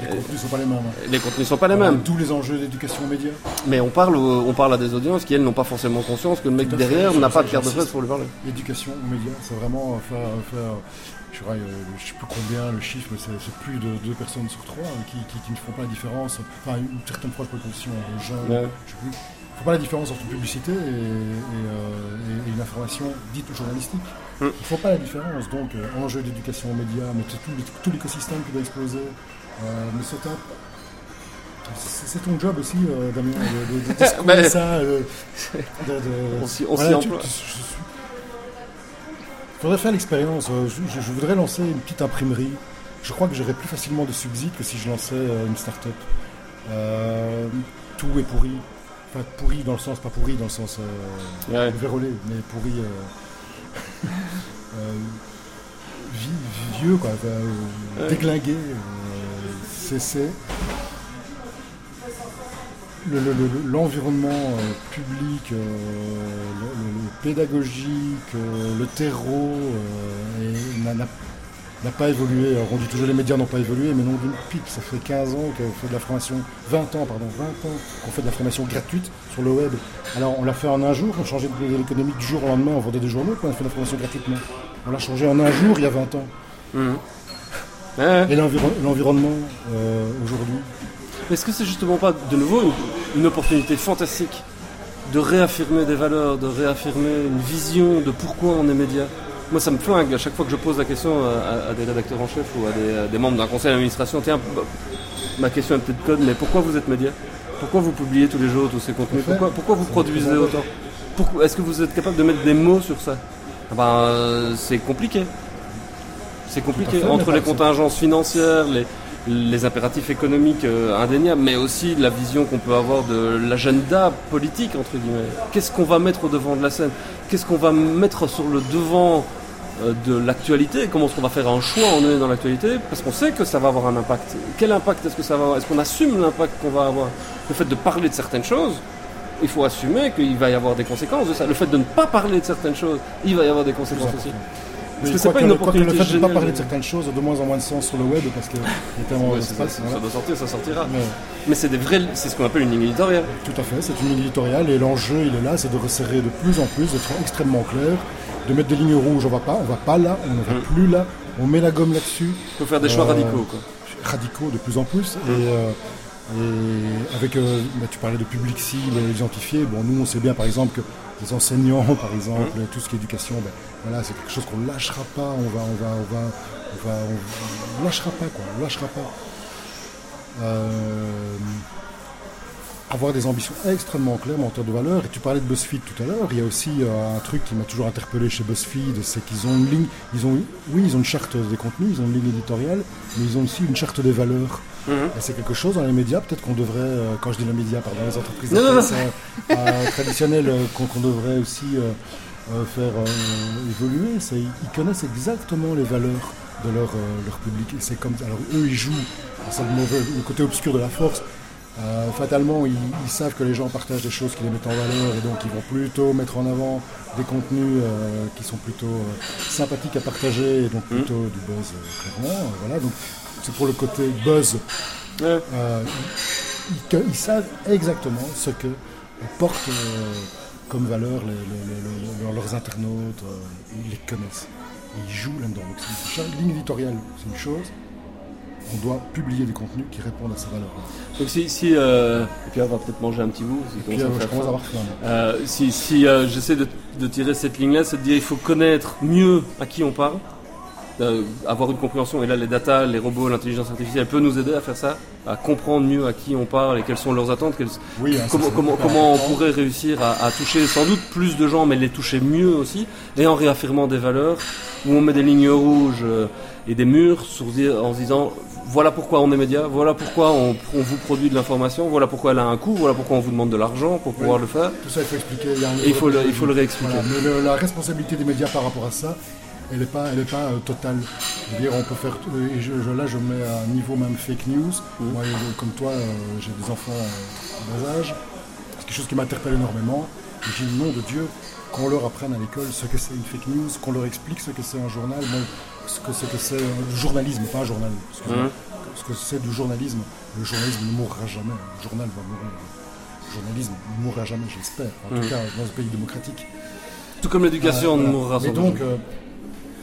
Les contenus ne sont pas les mêmes. Les contenus sont pas les mêmes. Tous les enjeux d'éducation aux médias. Mais on parle, on parle à des audiences qui, elles, n'ont pas forcément conscience que le mec derrière n'a pas de carte de presse pour lui parler. L'éducation aux médias, c'est vraiment faire, faire je ne sais plus combien le chiffre, mais c'est plus de deux personnes sur trois qui, ne font pas la différence. Enfin, une certaine proche proportion jeunes, ouais. je sais plus. Ne font pas la différence entre une publicité et, euh, une information dite journalistique. Mm. Ils ne font pas la différence. Donc, euh, enjeu d'éducation aux médias, mais tout, tout l'écosystème qui doit exploser. Euh, mais c'est un, c'est ton job aussi, Damien, de, de, de, ça. on s'y emploie. Je voudrais faire l'expérience. Euh, je, voudrais lancer une petite imprimerie. Je crois que j'aurais plus facilement de subsides que si je lançais euh, une start-up. Euh, tout est pourri. Enfin, pourri dans le sens, pas pourri dans le sens euh, vérolé, mais pourri. vieux, quoi. déglingué. c'est l'environnement euh, public, euh, le, pédagogique, euh, le terreau n'a pas évolué. on dit toujours les médias n'ont pas évolué, mais non d'une pique. Ça fait 15 ans qu'on fait de la formation, 20 ans, pardon, 20 ans qu'on fait de la formation gratuite sur le web. Alors on l'a fait en un jour, on changeait de l'économie du jour au lendemain, on vendait des journaux on a fait de la formation gratuitement. On l'a changé en un jour il y a 20 ans. Mmh. Et l'environnement aujourd'hui? Est-ce que c'est justement pas de nouveau une, opportunité fantastique de réaffirmer des valeurs, de réaffirmer une vision de pourquoi on est média? Moi, ça me flingue à chaque fois que je pose la question à, des rédacteurs en chef ou à des, membres d'un conseil d'administration. Tiens, bah, ma question est peut-être code, mais pourquoi vous êtes média? Pourquoi vous publiez tous les jours tous ces contenus? Pourquoi, vous produisez autant? Est-ce que vous êtes capable de mettre des mots sur ça? Ben, C'est compliqué. C'est compliqué. Entre les contingences financières, les, les impératifs économiques euh, indéniables, mais aussi la vision qu'on peut avoir de l'agenda politique, entre guillemets. Qu'est-ce qu'on va mettre au devant de la scène? Qu'est-ce qu'on va mettre sur le devant euh, de l'actualité? Comment est-ce qu'on va faire un choix en est dans l'actualité? Parce qu'on sait que ça va avoir un impact. Quel impact est-ce que ça va avoir? Est-ce qu'on assume l'impact qu'on va avoir? Le fait de parler de certaines choses, il faut assumer qu'il va y avoir des conséquences de ça. Le fait de ne pas parler de certaines choses, il va y avoir des conséquences aussi. Parce que c'est pas une opportunité Le fait de ne pas parler de certaines choses a de moins en moins de sens sur le web parce que Ça, ça, doit sortir, ça sortira. Mais, c'est des vrais, c'est ce qu'on appelle une ligne éditoriale. Tout à fait, c'est une ligne éditoriale et l'enjeu il est là, c'est de resserrer de plus en plus, d'être extrêmement clair, de mettre des lignes rouges, on va pas, on va pas là, on ne va mm. plus là, on met la gomme là-dessus. Il faut faire des choix euh, radicaux. Quoi. Radicaux de plus en plus. Et, euh, et avec, euh, bah, tu parlais de public cible identifié. Bon, nous, on sait bien, par exemple, que les enseignants, par exemple, mmh. tout ce qui est éducation, ben, voilà, c'est quelque chose qu'on ne lâchera pas. On va, on va, on va, on va, on lâchera pas, quoi. On lâchera pas. Euh, avoir des ambitions extrêmement claires en termes de valeur. Et tu parlais de BuzzFeed tout à l'heure. Il y a aussi euh, un truc qui m'a toujours interpellé chez BuzzFeed, c'est qu'ils ont une ligne, ils ont, oui, ils ont une charte des contenus, ils ont une ligne éditoriale, mais ils ont aussi une charte des valeurs. Mhm. Et c'est quelque chose dans les médias, peut-être qu'on devrait, euh, quand je dis les médias, pardon, les entreprises euh, traditionnelles, qu'on devrait aussi faire évoluer. Ils connaissent exactement les valeurs de leur, leur public. Et c'est comme, alors eux, ils jouent, c'est le, le côté obscur de la force euh, fatalement, ils, savent que les gens partagent des choses qui les mettent en valeur et donc ils vont plutôt mettre en avant des contenus euh, qui sont plutôt euh, sympathiques à partager et donc mmh. plutôt du buzz clairement. voilà, donc c'est pour le côté buzz. Ils, savent exactement ce que portent comme valeur leurs internautes. ils les connaissent. Ils jouent là-dedans. Donc, ligne éditoriale, c'est une chose on doit publier des contenus qui répondent à ces valeurs. Donc si, si euh, et puis on va peut-être manger un petit bout. Si euh, je commence à avoir faim. Euh, si, si j'essaie de, de, tirer cette ligne-là, c'est de dire il faut connaître mieux à qui on parle, avoir une compréhension. Et là, les data, les robots, l'intelligence artificielle peut nous aider à faire ça, à comprendre mieux à qui on parle et quelles sont leurs attentes. oui, hein, comment, comment, comment on pourrait réussir à, à, toucher sans doute plus de gens, mais les toucher mieux aussi, et en réaffirmant des valeurs où on met des lignes rouges et des murs sur, en se disant voilà pourquoi on est média, voilà pourquoi on, vous produit de l'information, voilà pourquoi elle a un coût, voilà pourquoi on vous demande de l'argent pour pouvoir le faire. Tout ça, il faut expliquer. il, faut le, il faut le réexpliquer. mais la responsabilité des médias par rapport à ça, elle n'est pas, elle est pas euh, totale. Je veux dire, on peut faire. Et je, là, je mets à un niveau même fake news. Moi, comme toi, euh, j'ai des enfants en bas âge. C'est quelque chose qui m'interpelle énormément. j'ai le nom de Dieu qu'on leur apprenne à l'école ce que c'est une fake news, qu'on leur explique ce que c'est un journal, ce que c'est que c'est le journalisme, pas un journal. Mmh. Ce que c'est du journalisme. Le journalisme ne mourra jamais. Le journal va mourir. Le journalisme ne mourra jamais, j'espère. En tout mmh. cas, dans un pays démocratique. Tout comme l'éducation ne mourra jamais. Et donc, euh,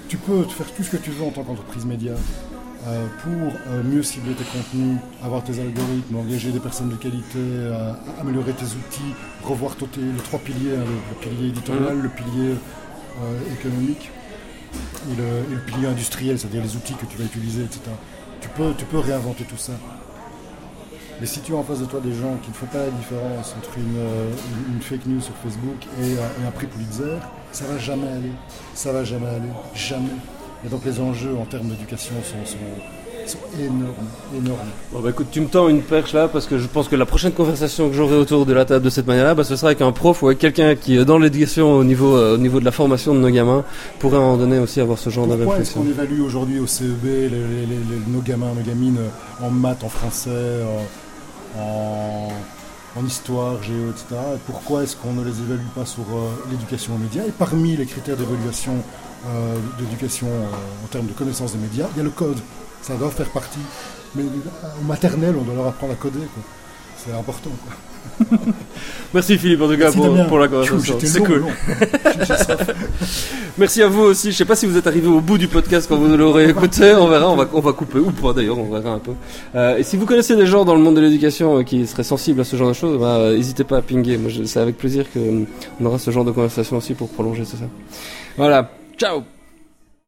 tu peux faire tout ce que tu veux en tant qu'entreprise média. Euh, pour euh, mieux cibler tes contenus, avoir tes algorithmes, engager des personnes de qualité, euh, améliorer tes outils, revoir les trois piliers, hein, le, pilier éditorial, mhm. le pilier économique et le, pilier industriel, c'est-à-dire les outils que tu vas utiliser, etc. Tu peux, tu peux réinventer tout ça. Mais si tu as en face de toi des gens qui ne font pas la différence entre une, fake news sur Facebook et, et un prix Pulitzer, ça va jamais aller. Ça va jamais aller. Jamais. Et donc les enjeux en termes d'éducation sont, énormes, énormes. Bon bah écoute, tu me tends une perche là parce que je pense que la prochaine conversation que j'aurai autour de la table de cette manière-là, bah, ce sera avec un prof ou avec quelqu'un qui, euh, dans l'éducation au niveau, euh, au niveau de la formation de nos gamins, pourrait en donner aussi avoir ce genre de. Pourquoi est-ce qu'on évalue aujourd'hui au CEB nos gamins, nos gamines en maths, en français, en, histoire, géo, etc. pourquoi est-ce qu'on ne les évalue pas sur euh, l'éducation aux médias? Et parmi les critères d'évaluation euh, d'éducation euh, en termes de connaissance des médias, il y a le code. Ça doit faire partie. Mais au maternel, on doit leur apprendre à coder. C'est important. Merci Philippe en tout cas pour, la conversation. C'est cool. Merci à vous aussi. Je ne sais pas si vous êtes arrivé au bout du podcast quand vous l'aurez écouté. On verra. On va, on va couper ou pas d'ailleurs. On verra un peu. Euh, et si vous connaissez des gens dans le monde de l'éducation qui seraient sensibles à ce genre de choses, bah, n'hésitez pas à pinguer. Moi, c'est avec plaisir qu'on aura ce genre de conversation aussi pour prolonger tout ça. Voilà. Ciao